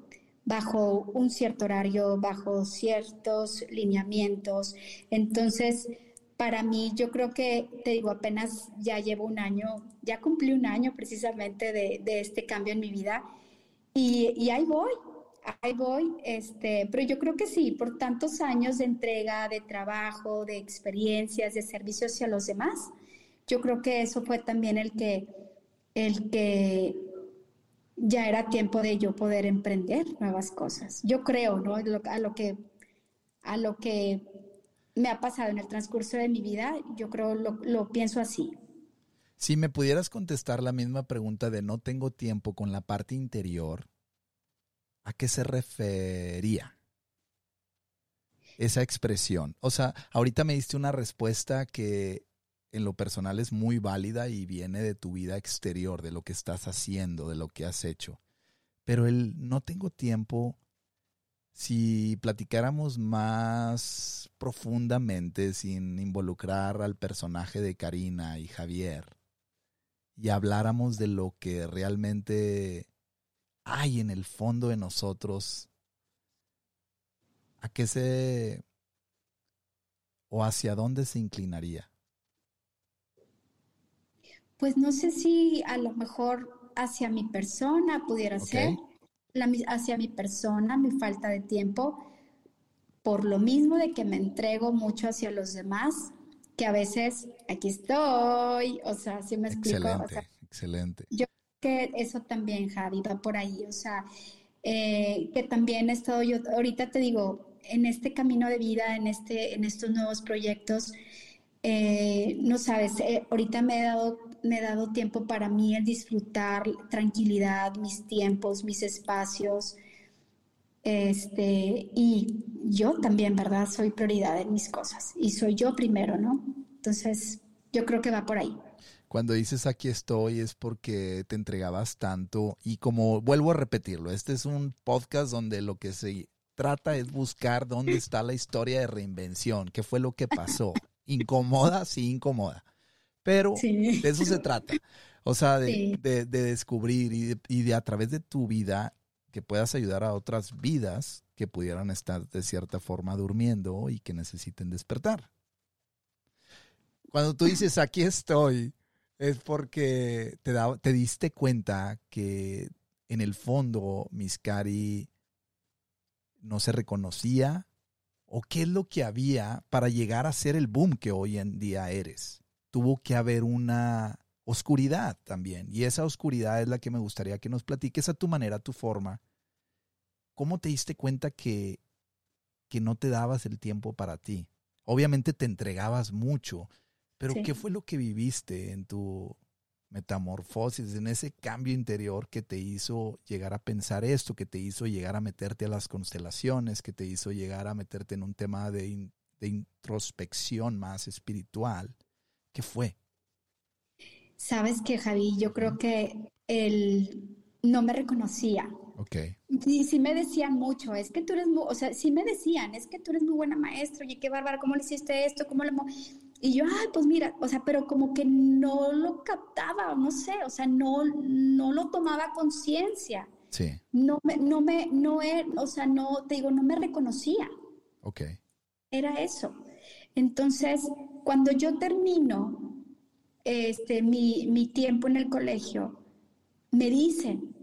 bajo un cierto horario, bajo ciertos lineamientos. Entonces, para mí, yo creo que, te digo, apenas ya llevo un año, ya cumplí un año precisamente de, este cambio en mi vida y, y, ahí voy, ahí voy, este, pero yo creo que sí, por tantos años de entrega, de trabajo, de experiencias, de servicio hacia los demás, yo creo que eso fue también el que, el que ya era tiempo de yo poder emprender nuevas cosas. Yo creo, ¿no? A lo que, a lo que me ha pasado en el transcurso de mi vida, yo creo lo, pienso así. Si me pudieras contestar la misma pregunta de no tengo tiempo con la parte interior, ¿a qué se refería esa expresión? O sea, ahorita me diste una respuesta que en lo personal es muy válida y viene de tu vida exterior, de lo que estás haciendo, de lo que has hecho. Pero el no tengo tiempo, si platicáramos más profundamente, sin involucrar al personaje de Karina y Javier, y habláramos de lo que realmente hay en el fondo de nosotros, ¿a qué se o hacia dónde se inclinaría? Pues no sé si a lo mejor hacia mi persona pudiera ser, hacia mi persona, mi falta de tiempo, por lo mismo de que me entrego mucho hacia los demás, que a veces aquí estoy, o sea, si me explico. Excelente, excelente. Yo creo que eso también, Javi, va por ahí, o sea, eh, que también he estado yo, ahorita te digo, en este camino de vida, en, este, en estos nuevos proyectos, eh, no sabes, eh, ahorita me he, dado, me he dado tiempo para mí el disfrutar tranquilidad, mis tiempos, mis espacios. Este, y yo también, ¿verdad? Soy prioridad en mis cosas y soy yo primero, ¿no? Entonces, yo creo que va por ahí. Cuando dices aquí estoy es porque te entregabas tanto y como vuelvo a repetirlo, este es un podcast donde lo que se trata es buscar dónde está la historia de reinvención, qué fue lo que pasó. Incomoda, sí, incomoda. Pero de eso se trata. O sea, de, descubrir y, y de a través de tu vida que puedas ayudar a otras vidas que pudieran estar de cierta forma durmiendo y que necesiten despertar. Cuando tú dices aquí estoy, es porque te, da, te diste cuenta que en el fondo Miscari no se reconocía, ¿O qué es lo que había para llegar a ser el boom que hoy en día eres? Tuvo que haber una oscuridad también. Y esa oscuridad es la que me gustaría que nos platiques a tu manera, a tu forma. ¿Cómo te diste cuenta que, que no te dabas el tiempo para ti? Obviamente te entregabas mucho, pero ¿qué fue lo que viviste en tu metamorfosis, en ese cambio interior que te hizo llegar a pensar esto, que te hizo llegar a meterte a las constelaciones, que te hizo llegar a meterte en un tema de, introspección más espiritual. ¿Qué fue? Sabes que, Javi, yo creo que él no me reconocía. Ok. Y sí me decían mucho, es que tú eres muy, o sea, sí me decían, es que tú eres muy buena maestra, oye, qué bárbara, ¿cómo le hiciste esto? ¿Cómo le... Y yo, ay, pues mira, o sea, pero como que no lo captaba, no sé, o sea, no, no lo tomaba conciencia. Sí. No me, no me, no era, o sea, no, te digo, no me reconocía. Ok. Era eso. Entonces, cuando yo termino este, mi, mi tiempo en el colegio, me dicen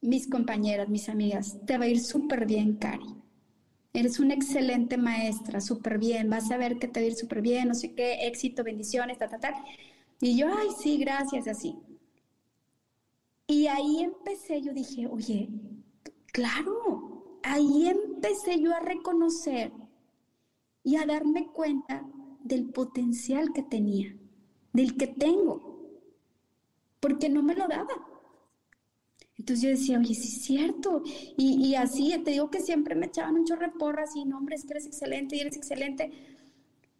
mis compañeras, mis amigas, te va a ir súper bien, Cari. Eres una excelente maestra, súper bien, vas a ver que te va a ir súper bien, no sé qué, éxito, bendiciones, ta, ta, ta. Y yo, ay, sí, gracias, así. Y ahí empecé, yo dije, oye, claro, ahí empecé yo a reconocer y a darme cuenta del potencial que tenía, del que tengo, porque no me lo daba. Entonces yo decía, oye, sí es cierto. Y, y así, te digo que siempre me echaban un chorro de porras y no, hombre, es que eres excelente y eres excelente,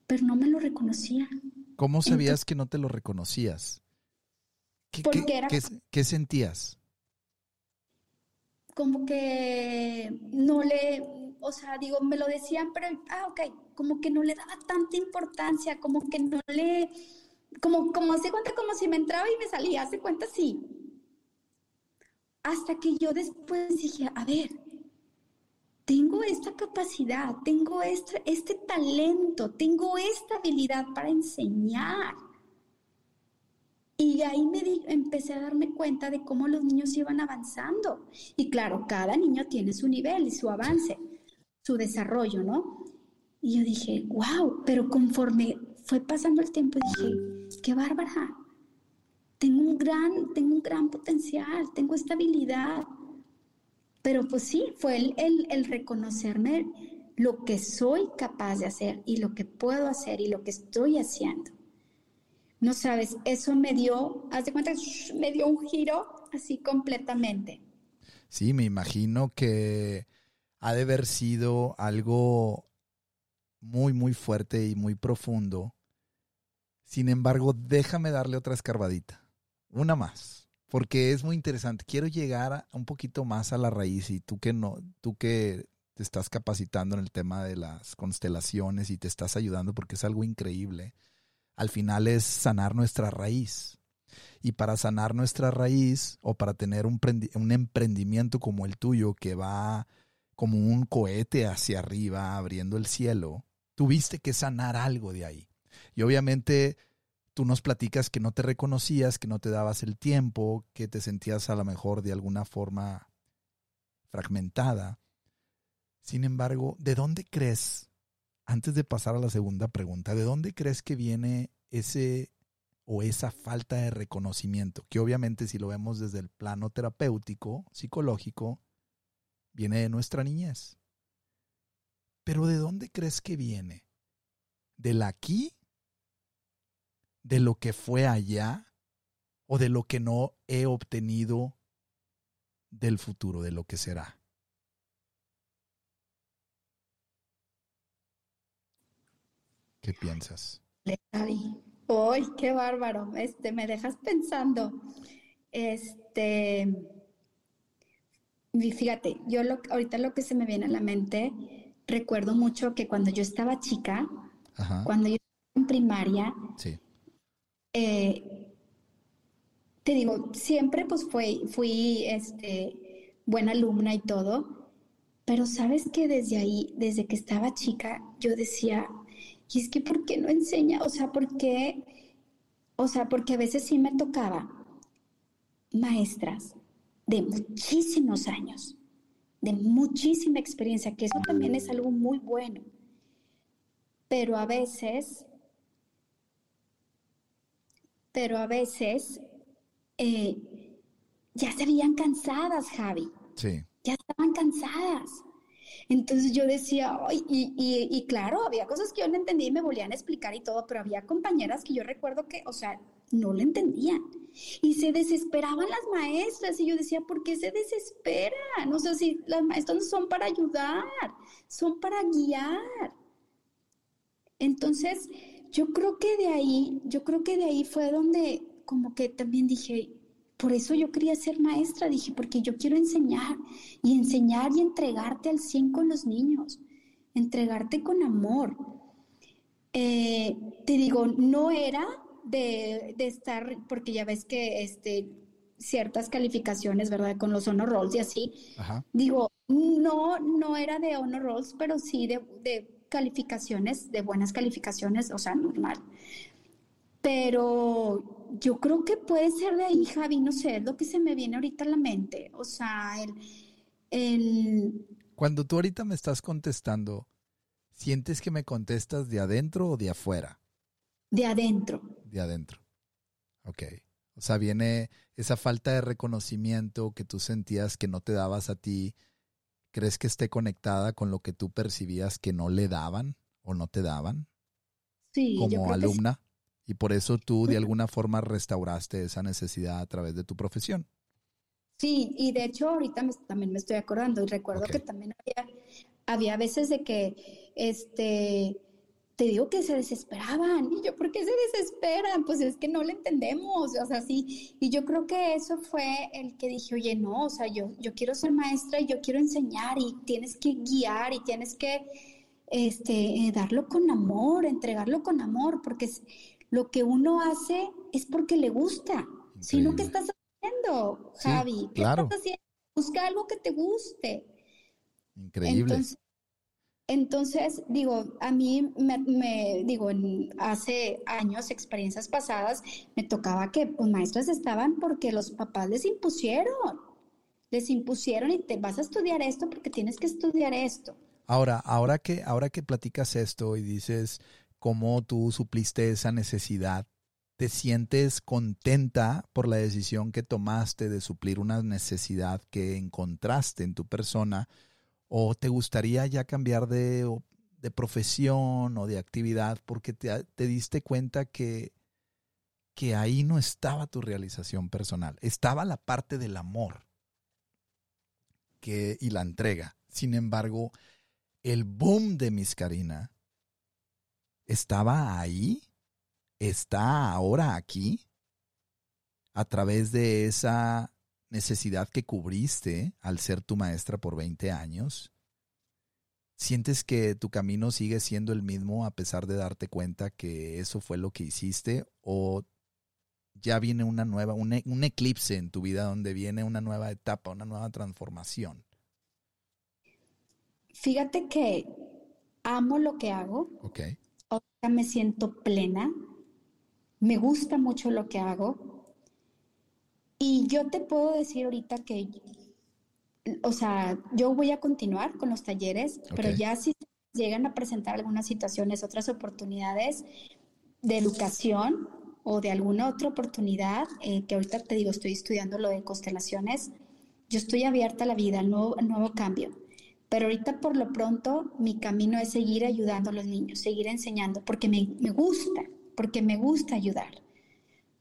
pero no me lo reconocía. ¿Cómo sabías que no te lo reconocías? ¿Qué, qué sentías? Como que no le, o sea, digo, me lo decían, pero, ah, ok, como que no le daba tanta importancia, como que no le, como, como hace cuenta, como si me entraba y me salía, hace cuenta, sí. Hasta que yo después dije, a ver, tengo esta capacidad, tengo este, este talento, tengo esta habilidad para enseñar. Y ahí me empecé a darme cuenta de cómo los niños iban avanzando. Y claro, cada niño tiene su nivel y su avance, su desarrollo, ¿no? Y yo dije, wow, pero conforme fue pasando el tiempo, dije, qué bárbara. Tengo un gran, tengo un gran potencial, tengo esta habilidad. Pero pues sí, fue el, el, el reconocerme lo que soy capaz de hacer y lo que puedo hacer y lo que estoy haciendo. No sabes, eso me dio, haz de cuenta, me dio un giro así completamente. Sí, me imagino que ha de haber sido algo muy, muy fuerte y muy profundo. Sin embargo, déjame darle otra escarbadita. Una más. Porque es muy interesante. Quiero llegar un poquito más a la raíz y tú que no, tú que te estás capacitando en el tema de las constelaciones y te estás ayudando porque es algo increíble al final es sanar nuestra raíz. Y para sanar nuestra raíz o para tener un, emprendimiento como el tuyo que va como un cohete hacia arriba abriendo el cielo, tuviste que sanar algo de ahí. Y obviamente tú nos platicas que no te reconocías, que no te dabas el tiempo, que te sentías a lo mejor de alguna forma fragmentada. Sin embargo, ¿de dónde crees antes de pasar a la segunda pregunta, ¿de dónde crees que viene ese o esa falta de reconocimiento? Que obviamente si lo vemos desde el plano terapéutico, psicológico, viene de nuestra niñez. Pero ¿de dónde crees que viene? ¿Del aquí? ¿De lo que fue allá? ¿O de lo que no he obtenido del futuro, de lo que será? ¿Qué piensas? ¡Ay, qué bárbaro! Este, me dejas pensando. Este, fíjate, yo lo, ahorita lo que se me viene a la mente, recuerdo mucho que cuando yo estaba chica, cuando yo estaba en primaria, eh, te digo, siempre pues fui, fui este, buena alumna y todo, pero sabes que desde ahí, desde que estaba chica, yo decía, y es que, ¿por qué no enseña? O sea, ¿por qué? O sea, porque a veces sí me tocaba maestras de muchísimos años, de muchísima experiencia, que eso también es algo muy bueno. Pero a veces, pero a veces eh, ya se veían cansadas, Javi. Sí. Ya estaban cansadas. Entonces yo decía, y, y, claro, había cosas que yo no entendía y me volvían a explicar y todo, pero había compañeras que yo recuerdo que, o sea, no lo entendían. Y se desesperaban las maestras y yo decía, ¿por qué se desesperan? O sea, si las maestras no son para ayudar, son para guiar. Entonces, yo creo que de ahí, yo creo que de ahí fue donde como que también dije, por eso yo quería ser maestra, dije, porque yo quiero enseñar y enseñar y entregarte al 100 con los niños, entregarte con amor. Eh, te digo, no era de, estar, porque ya ves que este, ciertas calificaciones, ¿verdad? Con los honor rolls y así. Digo, no, no era de honor rolls, pero sí de, de calificaciones, de buenas calificaciones, o sea, normal. Pero yo creo que puede ser de ahí, Javi, no sé, es lo que se me viene ahorita a la mente. O sea, el, el... Cuando tú ahorita me estás contestando, ¿sientes que me contestas de adentro o de afuera? De adentro. De adentro. Ok. O sea, viene esa falta de reconocimiento que tú sentías que no te dabas a ti. ¿Crees que esté conectada con lo que tú percibías que no le daban o no te daban? Sí. Como alumna. Y por eso tú de alguna forma restauraste esa necesidad a través de tu profesión. Sí, y de hecho ahorita también me estoy acordando y recuerdo que también había, había veces de que, este, te digo que se desesperaban. Y yo, ¿por qué se desesperan? Pues es que no le entendemos. O sea, sí. Y yo creo que eso fue el que dije, oye, no, o sea, yo, yo quiero ser maestra y yo quiero enseñar y tienes que guiar y tienes que este, darlo con amor, entregarlo con amor, porque lo que uno hace es porque le gusta. Sino, ¿qué estás haciendo, Javi? ¿Qué claro. estás haciendo? Busca algo que te guste. Increíble. Entonces, digo, a mí me, digo, en, hace años, experiencias pasadas, me tocaba que pues, maestras estaban porque los papás les impusieron, les impusieron y te vas a estudiar esto porque tienes que estudiar esto. Ahora, ahora que, ahora que platicas esto y dices cómo tú supliste esa necesidad, ¿te sientes contenta por la decisión que tomaste de suplir una necesidad que encontraste en tu persona? ¿O te gustaría ya cambiar de, de profesión o de actividad porque te, te diste cuenta que, que ahí no estaba tu realización personal? Estaba la parte del amor que, y la entrega. Sin embargo, el boom de Miss Karina estaba ahí, está ahora aquí, a través de esa necesidad que cubriste al ser tu maestra por 20 años? ¿Sientes que tu camino sigue siendo el mismo a pesar de darte cuenta que eso fue lo que hiciste? ¿O ya viene una nueva, un, e, un eclipse en tu vida donde viene una nueva etapa, una nueva transformación? Fíjate que amo lo que hago. Ok. me siento plena. Me gusta mucho lo que hago y yo te puedo decir ahorita que, o sea, yo voy a continuar con los talleres, pero ya si llegan a presentar algunas situaciones, otras oportunidades de educación o de alguna otra oportunidad, eh, que ahorita te digo, estoy estudiando lo de constelaciones, yo estoy abierta a la vida, al nuevo, nuevo cambio. Pero ahorita por lo pronto mi camino es seguir ayudando a los niños, seguir enseñando, porque me, me gusta, porque me gusta ayudar,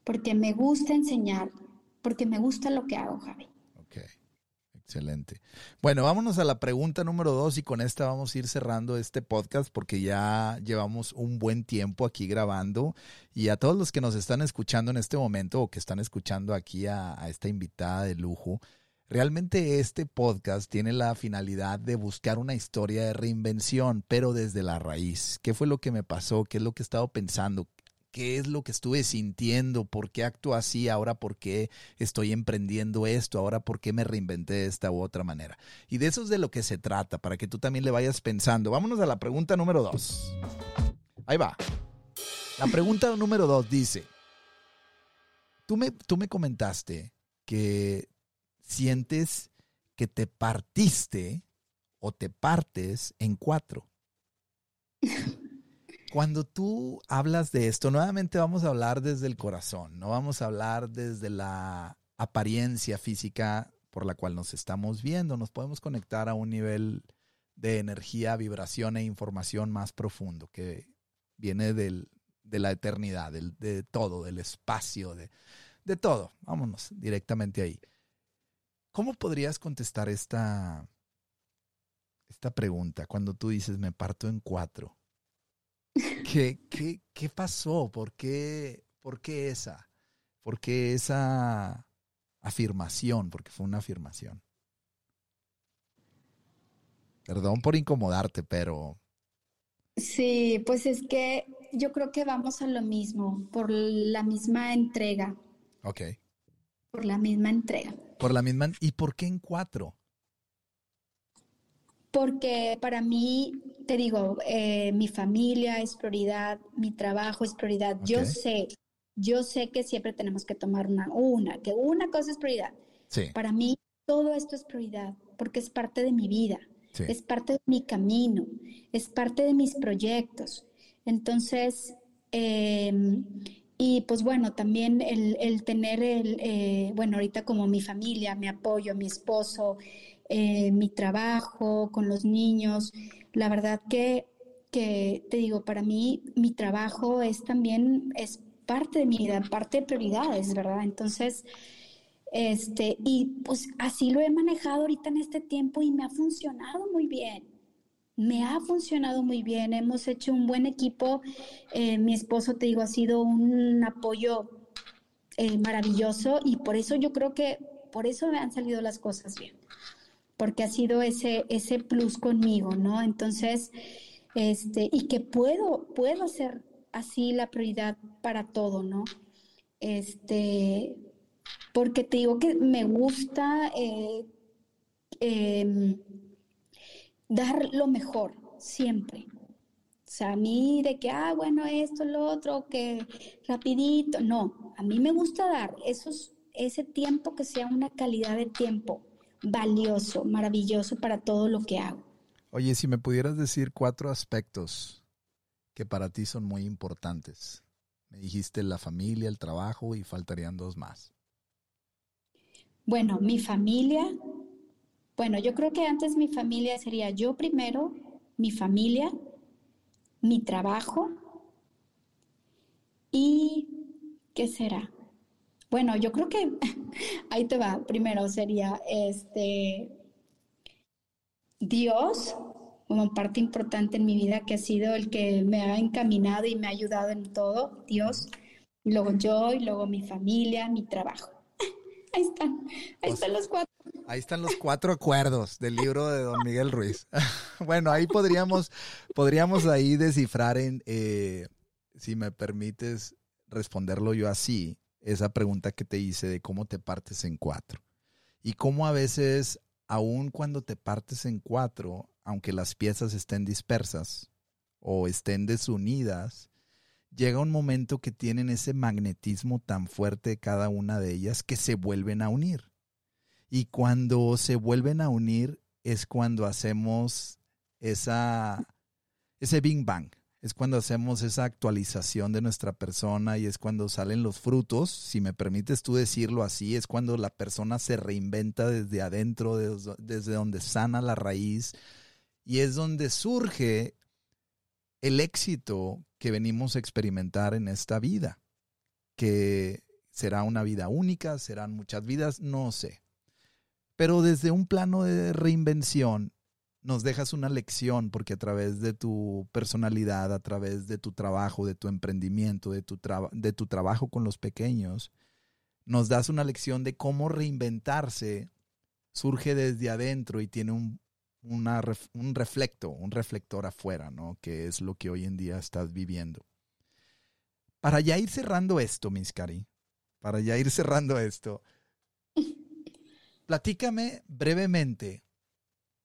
porque me gusta enseñar, porque me gusta lo que hago, Javi. Ok, excelente. Bueno, vámonos a la pregunta número dos y con esta vamos a ir cerrando este podcast porque ya llevamos un buen tiempo aquí grabando y a todos los que nos están escuchando en este momento o que están escuchando aquí a, a esta invitada de lujo. Realmente este podcast tiene la finalidad de buscar una historia de reinvención, pero desde la raíz. ¿Qué fue lo que me pasó? ¿Qué es lo que he estado pensando? Qué es lo que estuve sintiendo, por qué actúo así, ahora por qué estoy emprendiendo esto, ahora por qué me reinventé de esta u otra manera. Y de eso es de lo que se trata, para que tú también le vayas pensando. Vámonos a la pregunta número dos. Ahí va. La pregunta número dos dice, tú me, tú me comentaste que sientes que te partiste o te partes en cuatro. Cuando tú hablas de esto, nuevamente vamos a hablar desde el corazón, no vamos a hablar desde la apariencia física por la cual nos estamos viendo, nos podemos conectar a un nivel de energía, vibración e información más profundo que viene del, de la eternidad, del, de todo, del espacio, de, de todo. Vámonos directamente ahí. ¿Cómo podrías contestar esta, esta pregunta cuando tú dices me parto en cuatro? ¿Qué, qué, qué pasó? ¿Por qué, ¿Por qué esa? ¿Por qué esa afirmación? Porque fue una afirmación. Perdón por incomodarte, pero... Sí, pues es que yo creo que vamos a lo mismo, por la misma entrega. Ok. Por la misma entrega. Por la misma... ¿Y por qué en cuatro? Porque para mí, te digo, eh, mi familia es prioridad, mi trabajo es prioridad. Yo sé, yo sé que siempre tenemos que tomar una, una, que una cosa es prioridad. Sí. Para mí, todo esto es prioridad, porque es parte de mi vida, es parte de mi camino, es parte de mis proyectos. Entonces, em, y pues bueno, también el, tener el, eh, bueno, ahorita como mi familia, mi apoyo, mi esposo, eh, mi trabajo con los niños, la verdad que, que te digo, para mí mi trabajo es también, es parte de mi vida, parte de prioridades, ¿verdad? Entonces, Este, y pues así lo he manejado ahorita en este tiempo y me ha funcionado muy bien. Me ha funcionado muy bien, hemos hecho un buen equipo. Eh, mi esposo, te digo, ha sido un apoyo eh, maravilloso y por eso yo creo que por eso me han salido las cosas bien, porque ha sido ese, ese plus conmigo, ¿no? Entonces, este, y que puedo, puedo ser así la prioridad para todo, ¿no? Este, porque te digo que me gusta eh, em, dar lo mejor siempre. O sea, a mí de que, ah, bueno, esto, lo otro, que rapidito, no, a mí me gusta dar esos, ese tiempo que sea una calidad de tiempo valioso, maravilloso para todo lo que hago. Oye, si me pudieras decir cuatro aspectos que para ti son muy importantes. Me dijiste la familia, el trabajo y faltarían dos más. Bueno, mi familia, bueno, yo creo que antes mi familia sería yo primero, mi familia, mi trabajo y ¿qué será? Bueno, yo creo que ahí te va. Primero sería este Dios como parte importante en mi vida que ha sido el que me ha encaminado y me ha ayudado en todo, Dios, luego yo y luego mi familia, mi trabajo. Ahí están, ahí están los cuatro. Ahí están los cuatro acuerdos del libro de Don Miguel Ruiz. bueno, ahí podríamos, podríamos ahí descifrar en, eh, si me permites responderlo yo así, esa pregunta que te hice de cómo te partes en cuatro. Y cómo a veces, aun cuando te partes en cuatro, aunque las piezas estén dispersas o estén desunidas, llega un momento que tienen ese magnetismo tan fuerte cada una de ellas que se vuelven a unir. Y cuando se vuelven a unir es cuando hacemos esa, ese Bing Bang, es cuando hacemos esa actualización de nuestra persona y es cuando salen los frutos, si me permites tú decirlo así, es cuando la persona se reinventa desde adentro, desde, donde sana la raíz y es donde surge el éxito que venimos a experimentar en esta vida, que será una vida única, serán muchas vidas, no sé. Pero desde un plano de reinvención nos dejas una lección porque a través de tu personalidad, a través de tu trabajo, de tu emprendimiento, de tu, de tu trabajo con los pequeños, nos das una lección de cómo reinventarse surge desde adentro y tiene un, un reflecto, un reflector afuera, ¿no? Que es lo que hoy en día estás viviendo. Para ya ir cerrando esto, Miss Cari, para ya ir cerrando esto, platícame brevemente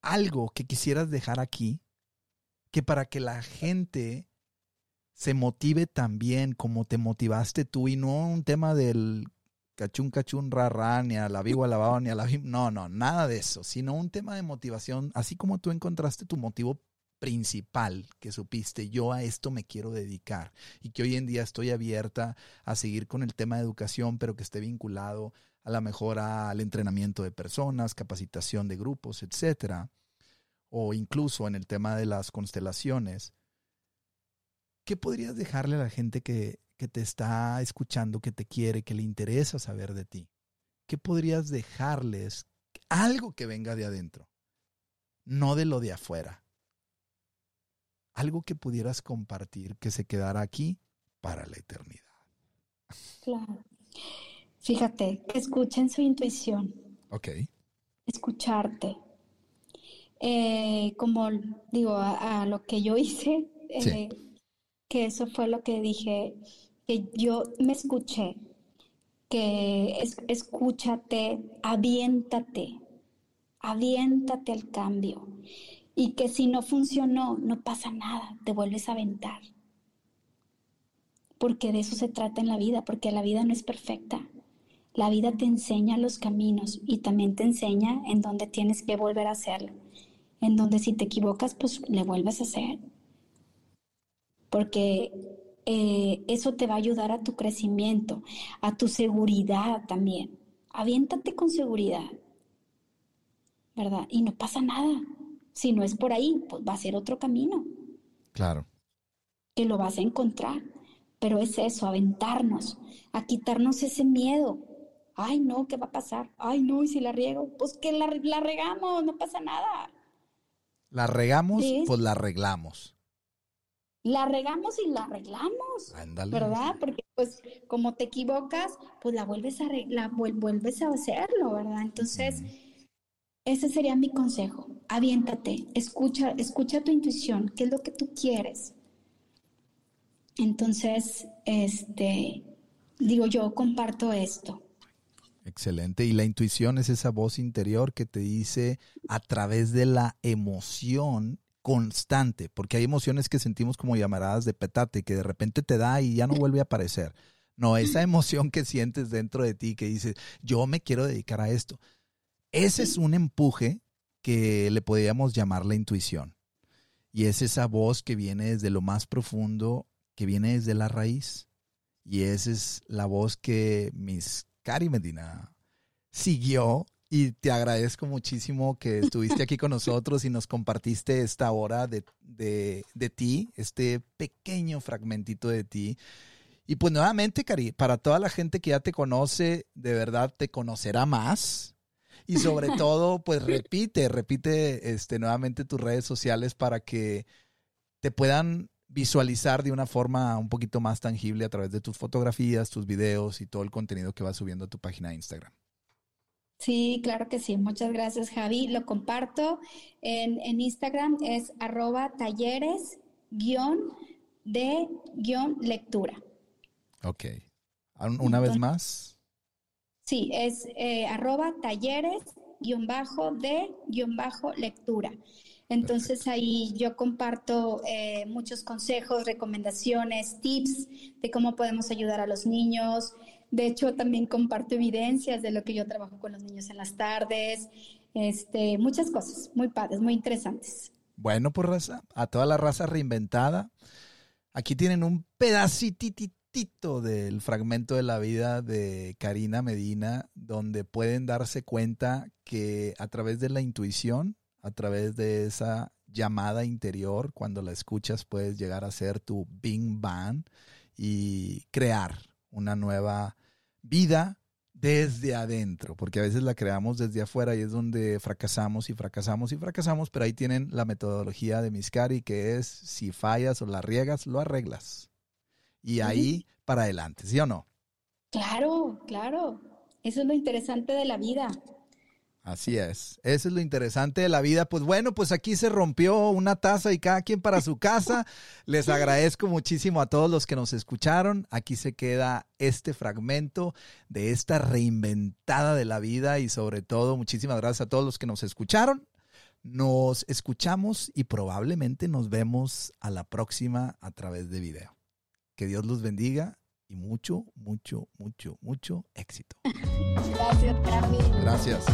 algo que quisieras dejar aquí, que para que la gente se motive también como te motivaste tú y no un tema del cachún, cachún, rara, ni a la viva lavado, ni a la No, no, nada de eso, sino un tema de motivación, así como tú encontraste tu motivo principal que supiste, yo a esto me quiero dedicar y que hoy en día estoy abierta a seguir con el tema de educación, pero que esté vinculado a la mejora al entrenamiento de personas, capacitación de grupos, etcétera, o incluso en el tema de las constelaciones. ¿Qué podrías dejarle a la gente que que te está escuchando, que te quiere, que le interesa saber de ti? ¿Qué podrías dejarles? Algo que venga de adentro, no de lo de afuera. Algo que pudieras compartir que se quedara aquí para la eternidad. Claro. Fíjate, escuchen su intuición. Ok. Escucharte. Eh, como digo, a, lo que yo hice, eh, que eso fue lo que dije, que yo me escuché, que escúchate, aviéntate, aviéntate al cambio y que si no funcionó, no pasa nada, te vuelves a aventar. Porque de eso se trata en la vida, porque la vida no es perfecta. La vida te enseña los caminos y también te enseña en dónde tienes que volver a hacerlo. En donde si te equivocas, pues le vuelves a hacer. Porque eh, eso te va a ayudar a tu crecimiento, a tu seguridad también. Aviéntate con seguridad, ¿verdad? Y no pasa nada. Si no es por ahí, pues va a ser otro camino. Claro. Que lo vas a encontrar. Pero es eso, aventarnos, a quitarnos ese miedo, Ay, no, ¿qué va a pasar? Ay, no, y si la riego, pues que la, la regamos, no pasa nada. La regamos, pues la arreglamos. La regamos y la arreglamos. ¿Verdad? Porque pues como te equivocas, pues la vuelves a la vuelves a hacerlo, ¿verdad? Entonces, ese sería mi consejo. Aviéntate, escucha, escucha tu intuición, qué es lo que tú quieres. Entonces, este, digo, yo comparto esto. Excelente. Y la intuición es esa voz interior que te dice a través de la emoción constante, porque hay emociones que sentimos como llamaradas de petate, que de repente te da y ya no vuelve a aparecer. No, esa emoción que sientes dentro de ti que dices, yo me quiero dedicar a esto. Ese es un empuje que le podríamos llamar la intuición. Y es esa voz que viene desde lo más profundo, que viene desde la raíz. Y esa es la voz que mis Cari Medina siguió y te agradezco muchísimo que estuviste aquí con nosotros y nos compartiste esta hora de, de, ti, este pequeño fragmentito de ti. Y pues nuevamente, Cari, para toda la gente que ya te conoce, de verdad te conocerá más. Y sobre todo, pues repite, repite este, nuevamente tus redes sociales para que te puedan visualizar de una forma un poquito más tangible a través de tus fotografías, tus videos y todo el contenido que vas subiendo a tu página de Instagram. Sí, claro que sí. Muchas gracias, Javi. Lo comparto en, Instagram, es arroba talleres guion de guion lectura. Ok. ¿Una vez más? Sí, es eh, arroba talleres guion bajo de guion bajo lectura. Entonces ahí yo comparto eh, muchos consejos, recomendaciones, tips de cómo podemos ayudar a los niños. De hecho, también comparto evidencias de lo que yo trabajo con los niños en las tardes. Este, muchas cosas muy padres, muy interesantes. Bueno, pues raza, a toda la raza reinventada. Aquí tienen un pedacititito del fragmento de la vida de Karina Medina, donde pueden darse cuenta que a través de la intuición a través de esa llamada interior, cuando la escuchas puedes llegar a ser tu Bing Bang y crear una nueva vida desde adentro, porque a veces la creamos desde afuera y es donde fracasamos y fracasamos y fracasamos, pero ahí tienen la metodología de Miscari que es si fallas o la riegas, lo arreglas. Y ahí para adelante, ¿sí o no? Claro, claro. Eso es lo interesante de la vida. Así es. Eso es lo interesante de la vida. Pues bueno, pues aquí se rompió una taza y cada quien para su casa. Les agradezco muchísimo a todos los que nos escucharon. Aquí se queda este fragmento de esta reinventada de la vida y sobre todo muchísimas gracias a todos los que nos escucharon. Nos escuchamos y probablemente nos vemos a la próxima a través de video. Que Dios los bendiga y mucho, mucho, mucho, mucho éxito. Gracias, Carmen. Gracias.